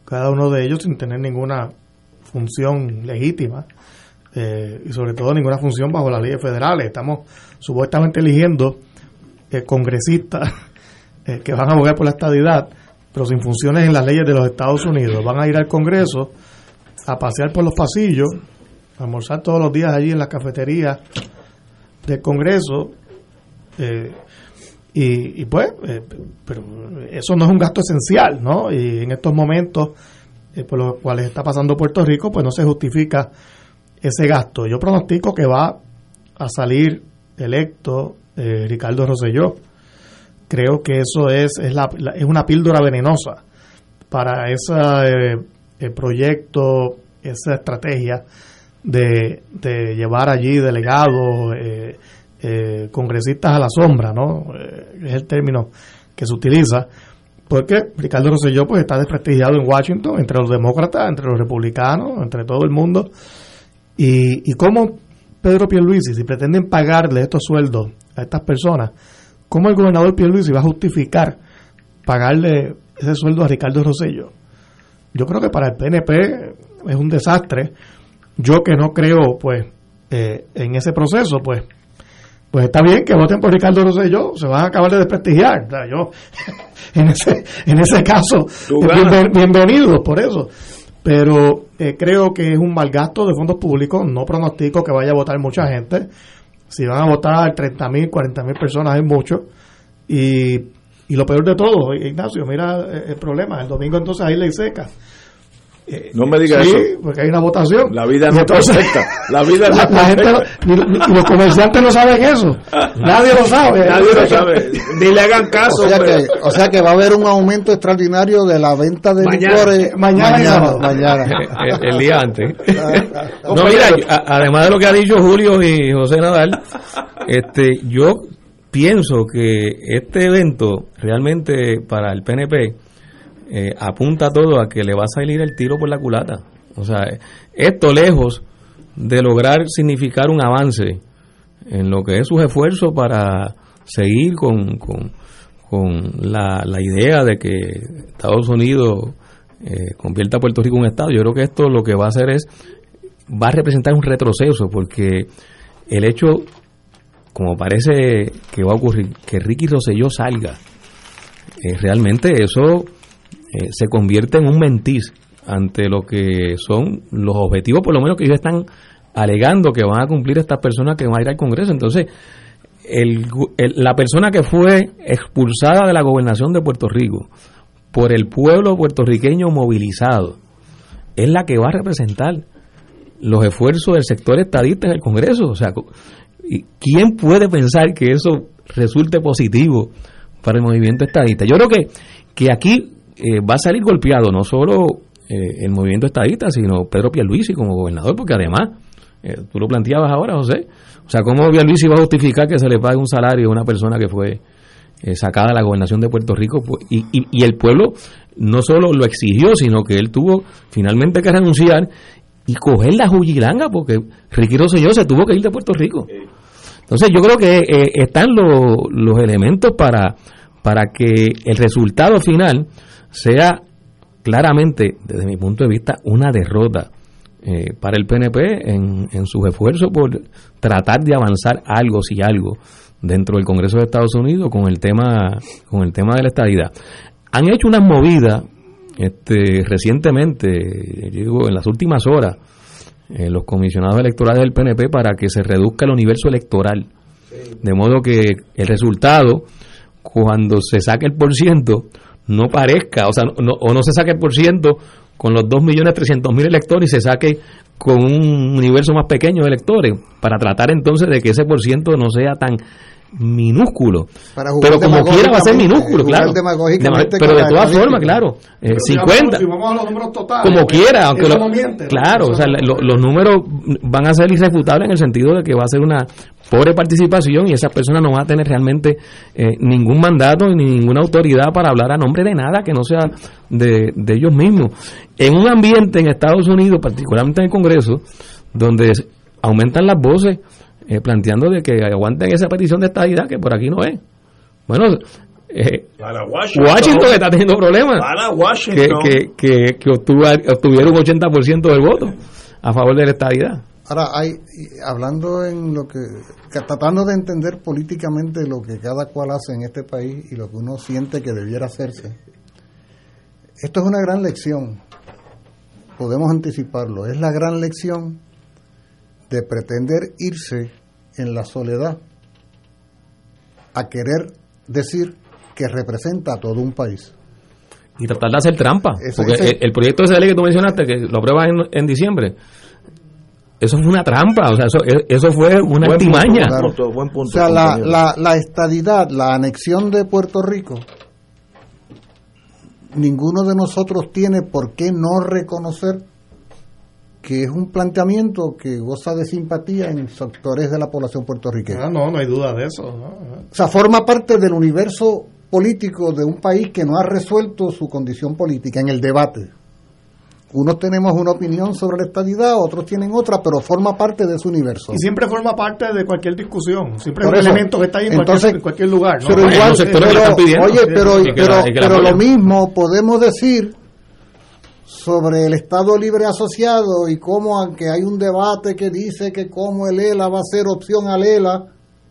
cada uno de ellos sin tener ninguna función legítima eh, y sobre todo ninguna función bajo las leyes federales. Estamos supuestamente eligiendo eh, congresistas eh, que van a abogar por la estadidad, pero sin funciones en las leyes de los Estados Unidos. Van a ir al Congreso a pasear por los pasillos almorzar todos los días allí en la cafetería del Congreso. Eh, y, pues, eh, pero eso no es un gasto esencial, ¿no? Y en estos momentos eh, por los cuales está pasando Puerto Rico, pues no se justifica ese gasto. Yo pronostico que va a salir electo Ricardo Rosselló. Creo que eso es, es, la, la, es una píldora venenosa para ese proyecto, esa estrategia de, de llevar allí delegados, eh, eh, congresistas a la sombra, ¿no? Eh, es el término que se utiliza, porque Ricardo Rosselló pues está desprestigiado en Washington entre los demócratas, entre los republicanos, entre todo el mundo. Y, y cómo Pedro Pierluisi, si pretenden pagarle estos sueldos a estas personas, ¿cómo el gobernador Pierluisi va a justificar pagarle ese sueldo a Ricardo Rosselló? Yo creo que para el PNP es un desastre. Yo que no creo pues eh, en ese proceso, pues pues está bien que voten por Ricardo Rosselló, se van a acabar de desprestigiar. O sea, yo, en ese, en ese caso, bien, bienvenidos por eso. Pero eh, creo que es un mal gasto de fondos públicos, no pronostico que vaya a votar mucha gente. Si van a votar 30 mil, 40 mil personas, es mucho. Y, y lo peor de todo, Ignacio, mira el problema, el domingo entonces ahí ley seca. Eh, no me digas sí, eso. porque hay una votación. La vida no es perfecta. La vida no la, es la gente perfecta. no- ni- ni- los comerciantes no saben eso. Nadie lo sabe. Nadie lo sabe. Ni le hagan caso. O sea, hombre. que, o sea que va a haber un aumento extraordinario de la venta de Mañana. licores Mañana mañana. el, el día antes. No, no, mira, además de lo que ha dicho Julio y José Nadal, este, yo pienso que este evento realmente para el PNP eh, apunta todo a que le va a salir el tiro por la culata. O sea, esto lejos de lograr significar un avance en lo que es sus esfuerzos para seguir con, con, con la, la idea de que Estados Unidos eh, convierta a Puerto Rico en un Estado. Yo creo que esto lo que va a hacer es, va a representar un retroceso, porque el hecho, como parece que va a ocurrir, que Ricky Rosselló salga, eh, realmente eso eh, se convierte en un mentiz ante lo que son los objetivos, por lo menos que ellos están alegando que van a cumplir estas personas que van a ir al Congreso. Entonces, la persona que fue expulsada de la gobernación de Puerto Rico por el pueblo puertorriqueño movilizado es la que va a representar los esfuerzos del sector estadista en el Congreso. O sea, co- ¿y ¿quién puede pensar que eso resulte positivo para el movimiento estadista? Yo creo que, que aquí eh, va a salir golpeado no solo eh, el movimiento estadista, sino Pedro Pierluisi como gobernador, porque además, eh, tú lo planteabas ahora, José, o sea, ¿cómo Pierluisi va a justificar que se le pague un salario a una persona que fue eh, sacada de la gobernación de Puerto Rico? Pues, y, y, el pueblo no solo lo exigió, sino que él tuvo finalmente que renunciar y coger la jugilanga, porque Ricky Rosselló se tuvo que ir de Puerto Rico. Entonces yo creo que eh, están lo- los elementos para, para que el resultado final sea claramente, desde mi punto de vista, una derrota eh, para el PNP en, en sus esfuerzos por tratar de avanzar algo, si algo, dentro del Congreso de Estados Unidos con el tema, con el tema de la estadidad. Han hecho unas movidas este, recientemente, digo, en las últimas horas, eh, los comisionados electorales del PNP para que se reduzca el universo electoral. De modo que el resultado, cuando se saque el por ciento, no parezca, o sea, no, o no se saque el por ciento con los 2.300.000 electores y se saque con un universo más pequeño de electores, para tratar entonces de que ese por ciento no sea tan minúsculo. Para jugar Pero como quiera va a ser minúsculo, claro. demagógicamente Pero de todas formas, claro, eh, Pero si 50, vamos- si vamos a los números totales, como pues, quiera, aunque eso lo- no miente, ¿no? claro, o sea, lo- los números van a ser irrefutables en el sentido de que va a ser una pobre participación y esas personas no van a tener realmente eh, ningún mandato ni ninguna autoridad para hablar a nombre de nada que no sea de, de ellos mismos. En un ambiente en Estados Unidos, particularmente en el Congreso, donde aumentan las voces eh, planteando de que aguanten esa petición de estadidad que por aquí no es. Bueno, eh, Para Washington. Washington está teniendo problemas. Para Que, Washington. que, que, que obtuva- obtuvieron un 80% del voto a favor de la estadidad. Ahora, hay, hablando en lo que, que tratando de entender políticamente lo que cada cual hace en este país y lo que uno siente que debiera hacerse, esto es una gran lección, podemos anticiparlo, es la gran lección de pretender irse en la soledad a querer decir que representa a todo un país. Y tratar de hacer trampa. Ese- porque ese- el, el proyecto de esa ley que tú mencionaste, que lo apruebas en, en diciembre, eso fue una trampa. O sea, eso, eso fue una Buen artimaña. punto, punto, buen punto, O sea, la, la, la estadidad, la anexión de Puerto Rico, ninguno de nosotros tiene por qué no reconocer que es un planteamiento que goza de simpatía en sectores de la población puertorriqueña. Ah, no, no hay duda de eso. ¿no? O sea, forma parte del universo político de un país que no ha resuelto su condición política en el debate. Unos tenemos una opinión sobre la estadidad, otros tienen otra, pero forma parte de su universo. Y siempre forma parte de cualquier discusión. Siempre Por es un eso, elemento que está ahí en, entonces, cualquier, en cualquier lugar. ¿no? Pero igual, pero- oye, pero, pero, pero lo mismo podemos decir sobre el Estado Libre Asociado y cómo, aunque hay un debate que dice que cómo el ELA va a ser opción al ELA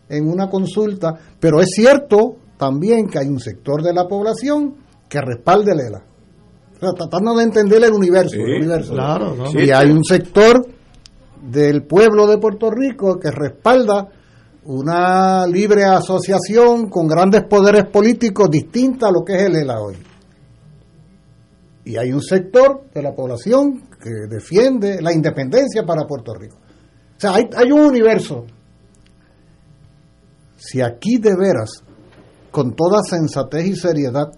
en una consulta, pero es cierto también que hay un sector de la población que respalda el ELA. O sea, tratando de entender el universo. Sí, el universo. claro, ¿no? Y hay un sector del pueblo de Puerto Rico que respalda una libre asociación con grandes poderes políticos distinta a lo que es el ELA hoy. Y hay un sector de la población que defiende la independencia para Puerto Rico. O sea, hay, hay un universo. Si aquí de veras, con toda sensatez y seriedad,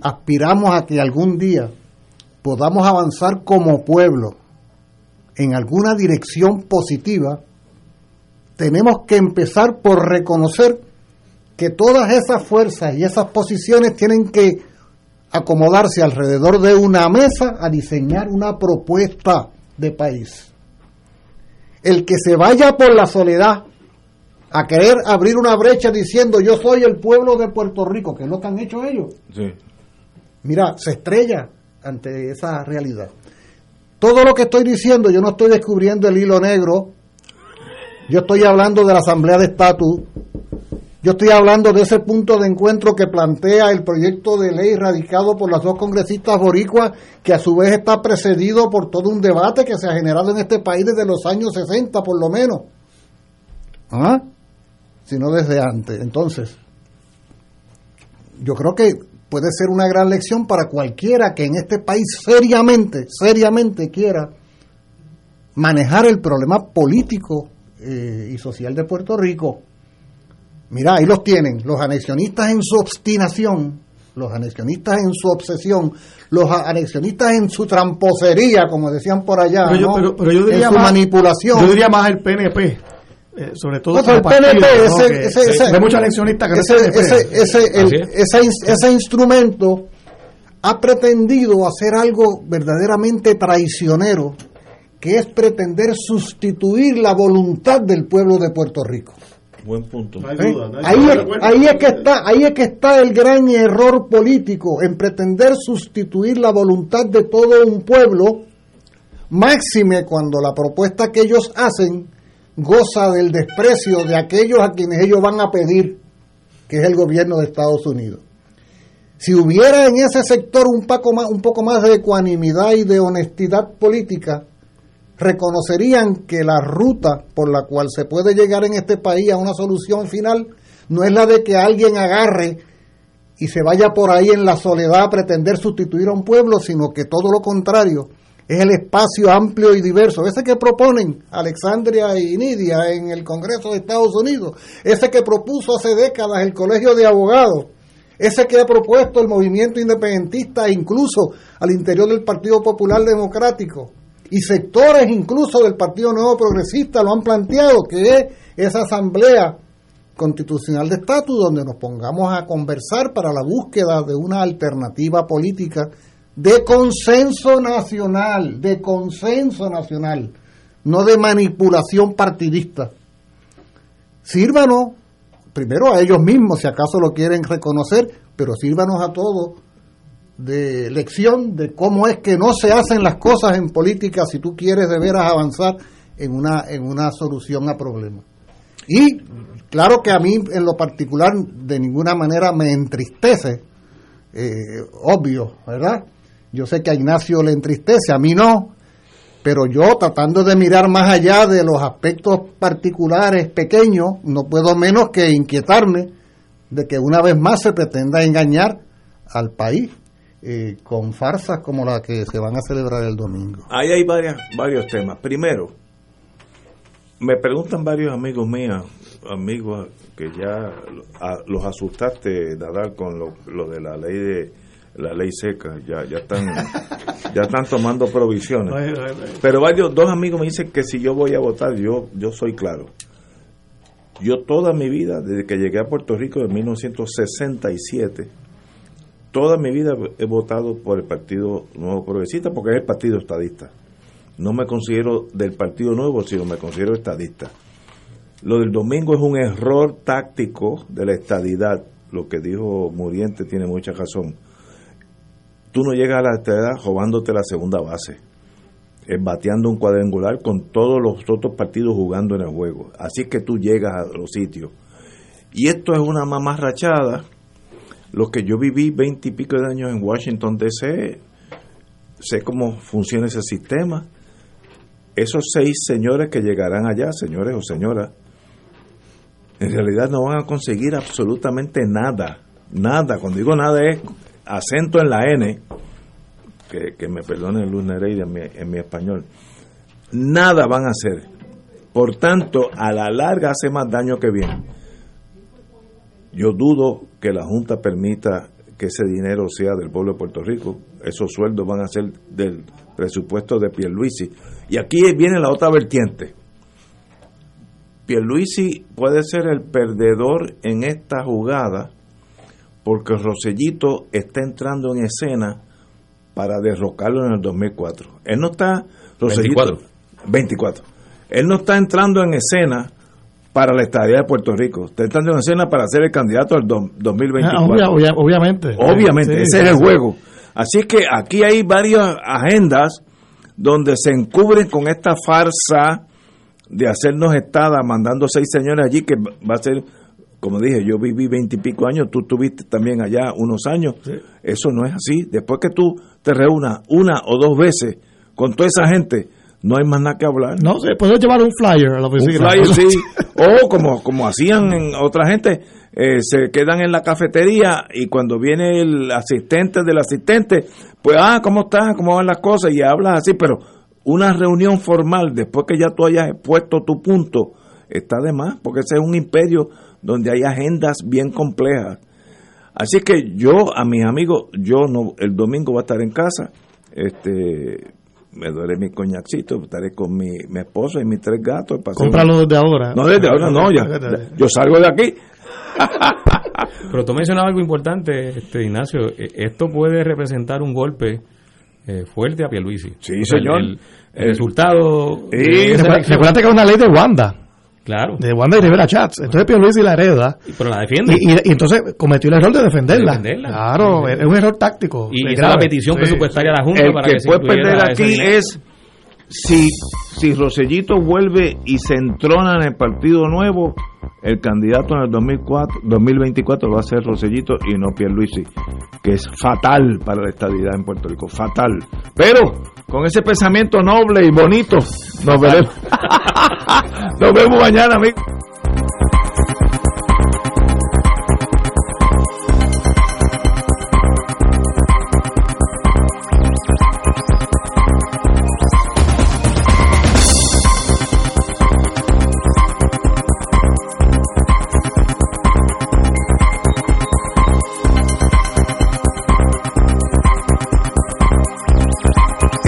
aspiramos a que algún día podamos avanzar como pueblo en alguna dirección positiva, tenemos que empezar por reconocer que todas esas fuerzas y esas posiciones tienen que acomodarse alrededor de una mesa a diseñar una propuesta de país. El que se vaya por la soledad a querer abrir una brecha diciendo yo soy el pueblo de Puerto Rico, que es lo que han hecho ellos, Sí. mira, se estrella ante esa realidad. Todo lo que estoy diciendo, yo no estoy descubriendo el hilo negro, yo estoy hablando de la Asamblea de Estatus, yo estoy hablando de ese punto de encuentro que plantea el proyecto de ley radicado por las dos congresistas boricuas, que a su vez está precedido por todo un debate que se ha generado en este país desde los años 60 por lo menos. ¿Ah? Si no desde antes. Entonces, yo creo que puede ser una gran lección para cualquiera que en este país seriamente, seriamente quiera manejar el problema político eh, y social de Puerto Rico. Mira, ahí los tienen, los anexionistas en su obstinación, los anexionistas en su obsesión, los anexionistas en su tramposería, como decían por allá, Pero yo, ¿no? pero, pero yo diría en su más, manipulación. Yo diría más el PNP. eh, sobre todo Pues como el PNP, ¿no? ese, Que- ese, ese- hay muchos eleccionistas que no ese, el- ese instrumento ha pretendido hacer algo verdaderamente traicionero, que es pretender sustituir la voluntad del pueblo de Puerto Rico. Buen punto. Ahí, es, ahí es que está, ahí es que está el gran error político en pretender sustituir la voluntad de todo un pueblo, máxime cuando la propuesta que ellos hacen goza del desprecio de aquellos a quienes ellos van a pedir, que es el gobierno de Estados Unidos. Si hubiera en ese sector un poco más, un poco más de ecuanimidad y de honestidad política, reconocerían que la ruta por la cual se puede llegar en este país a una solución final no es la de que alguien agarre y se vaya por ahí en la soledad a pretender sustituir a un pueblo, sino que todo lo contrario, es el espacio amplio y diverso, ese que proponen Alexandria y Nidia en el Congreso de Estados Unidos, ese que propuso hace décadas el Colegio de Abogados, ese que ha propuesto el movimiento independentista incluso al interior del Partido Popular Democrático y sectores incluso del Partido Nuevo Progresista lo han planteado, que es esa asamblea constitucional de estatus donde nos pongamos a conversar para la búsqueda de una alternativa política de consenso nacional, de consenso nacional, no de manipulación partidista. Sírvanos primero a ellos mismos, si acaso lo quieren reconocer, pero sírvanos a todos de lección de cómo es que no se hacen las cosas en política si tú quieres de veras avanzar en una, en una solución a problemas. Y claro que a mí en lo particular de ninguna manera me entristece, eh, obvio, ¿verdad? Yo sé que a Ignacio le entristece, a mí no, pero yo tratando de mirar más allá de los aspectos particulares pequeños, no puedo menos que inquietarme de que una vez más se pretenda engañar al país eh, con farsas como la que se van a celebrar el domingo. Ahí hay varias, varios temas. Primero, me preguntan varios amigos míos, amigos que ya a- los asustaste, Nadal, con lo, lo de la ley de la ley seca, ya, ya están ya están tomando provisiones. Pero varios, dos amigos me dicen que si yo voy a votar, yo, yo soy claro. Yo toda mi vida, desde que llegué a Puerto Rico en 1967, toda mi vida he votado por el Partido Nuevo Progresista porque es el partido estadista. No me considero del Partido Nuevo, sino me considero estadista. Lo del domingo es un error táctico de la estadidad. Lo que dijo Muriente tiene mucha razón. Tú no llegas a la estadidad robándote la segunda base, bateando un cuadrangular con todos los otros partidos jugando en el juego. Así que tú llegas a los sitios. Y esto es una mamarrachada. Lo que yo viví veinte y pico de años en Washington DC, sé cómo funciona ese sistema. Esos seis señores que llegarán allá, señores o señoras, en realidad no van a conseguir absolutamente nada. Nada. Cuando digo nada es acento en la N, que, que me perdone Luz Nereida en mi, en mi español. Nada van a hacer. Por tanto, a la larga hace más daño que bien. Yo dudo que la Junta permita que ese dinero sea del pueblo de Puerto Rico. Esos sueldos van a ser del presupuesto de Pierluisi. Y aquí viene la otra vertiente. Pierluisi puede ser el perdedor en esta jugada porque Rosellito está entrando en escena para derrocarlo en el 2004. Él no está... Rosellito, 24. 24. Él no está entrando en escena para la estadía de Puerto Rico. Está entrando en escena para ser el candidato al do- 2024. Ah, obvia- obvia- obviamente. Obviamente, Sí, ese sí, es el juego. Así que aquí hay varias agendas donde se encubren con esta farsa de hacernos estada mandando seis señores allí que va a ser, como dije, yo viví veintipico años, tú tuviste también allá unos años. Eso no es así. Después que tú te reúnas una o dos veces con toda esa gente, no hay más nada que hablar. No, se puede llevar un flyer a la Un oficina. flyer, sí. O como, como hacían en otra gente, eh, se quedan en la cafetería y cuando viene el asistente del asistente, pues, ah, ¿cómo estás? ¿Cómo van las cosas? Y hablas así, pero una reunión formal, después que ya tú hayas expuesto tu punto, está de más, porque ese es un imperio donde hay agendas bien complejas. Así que yo, a mis amigos, yo no, el domingo voy a estar en casa, este, me daré mi coñacito, estaré con mi, mi esposo y mis tres gatos. Cómpralo desde ahora. No, desde ahora no, ya, ya- yo salgo de aquí. Pero tú mencionabas algo importante, este Ignacio. Eh, Esto puede representar un golpe eh, fuerte a Pierluisi. Sí, O sea, señor. El, el resultado. Y de esa recuerda- que es una ley de Wanda. Claro. De Wanda y Rivera Chats. Entonces Pierluisi la hereda. Pero la defiende. Y, y- y entonces cometió el error de defenderla. De defenderla. Claro, es un error táctico. Y Es esa es la petición Sí. presupuestaria a la Junta El para que que se puede perder aquí dinero. es si, si Rosellito vuelve y se entrona en el Partido Nuevo, el candidato en el 2004, 2024 va a ser Rosellito y no Pierluisi, que es fatal para la estabilidad en Puerto Rico, fatal. Pero con ese pensamiento noble y bonito, nos veremos. nos vemos mañana, amigos.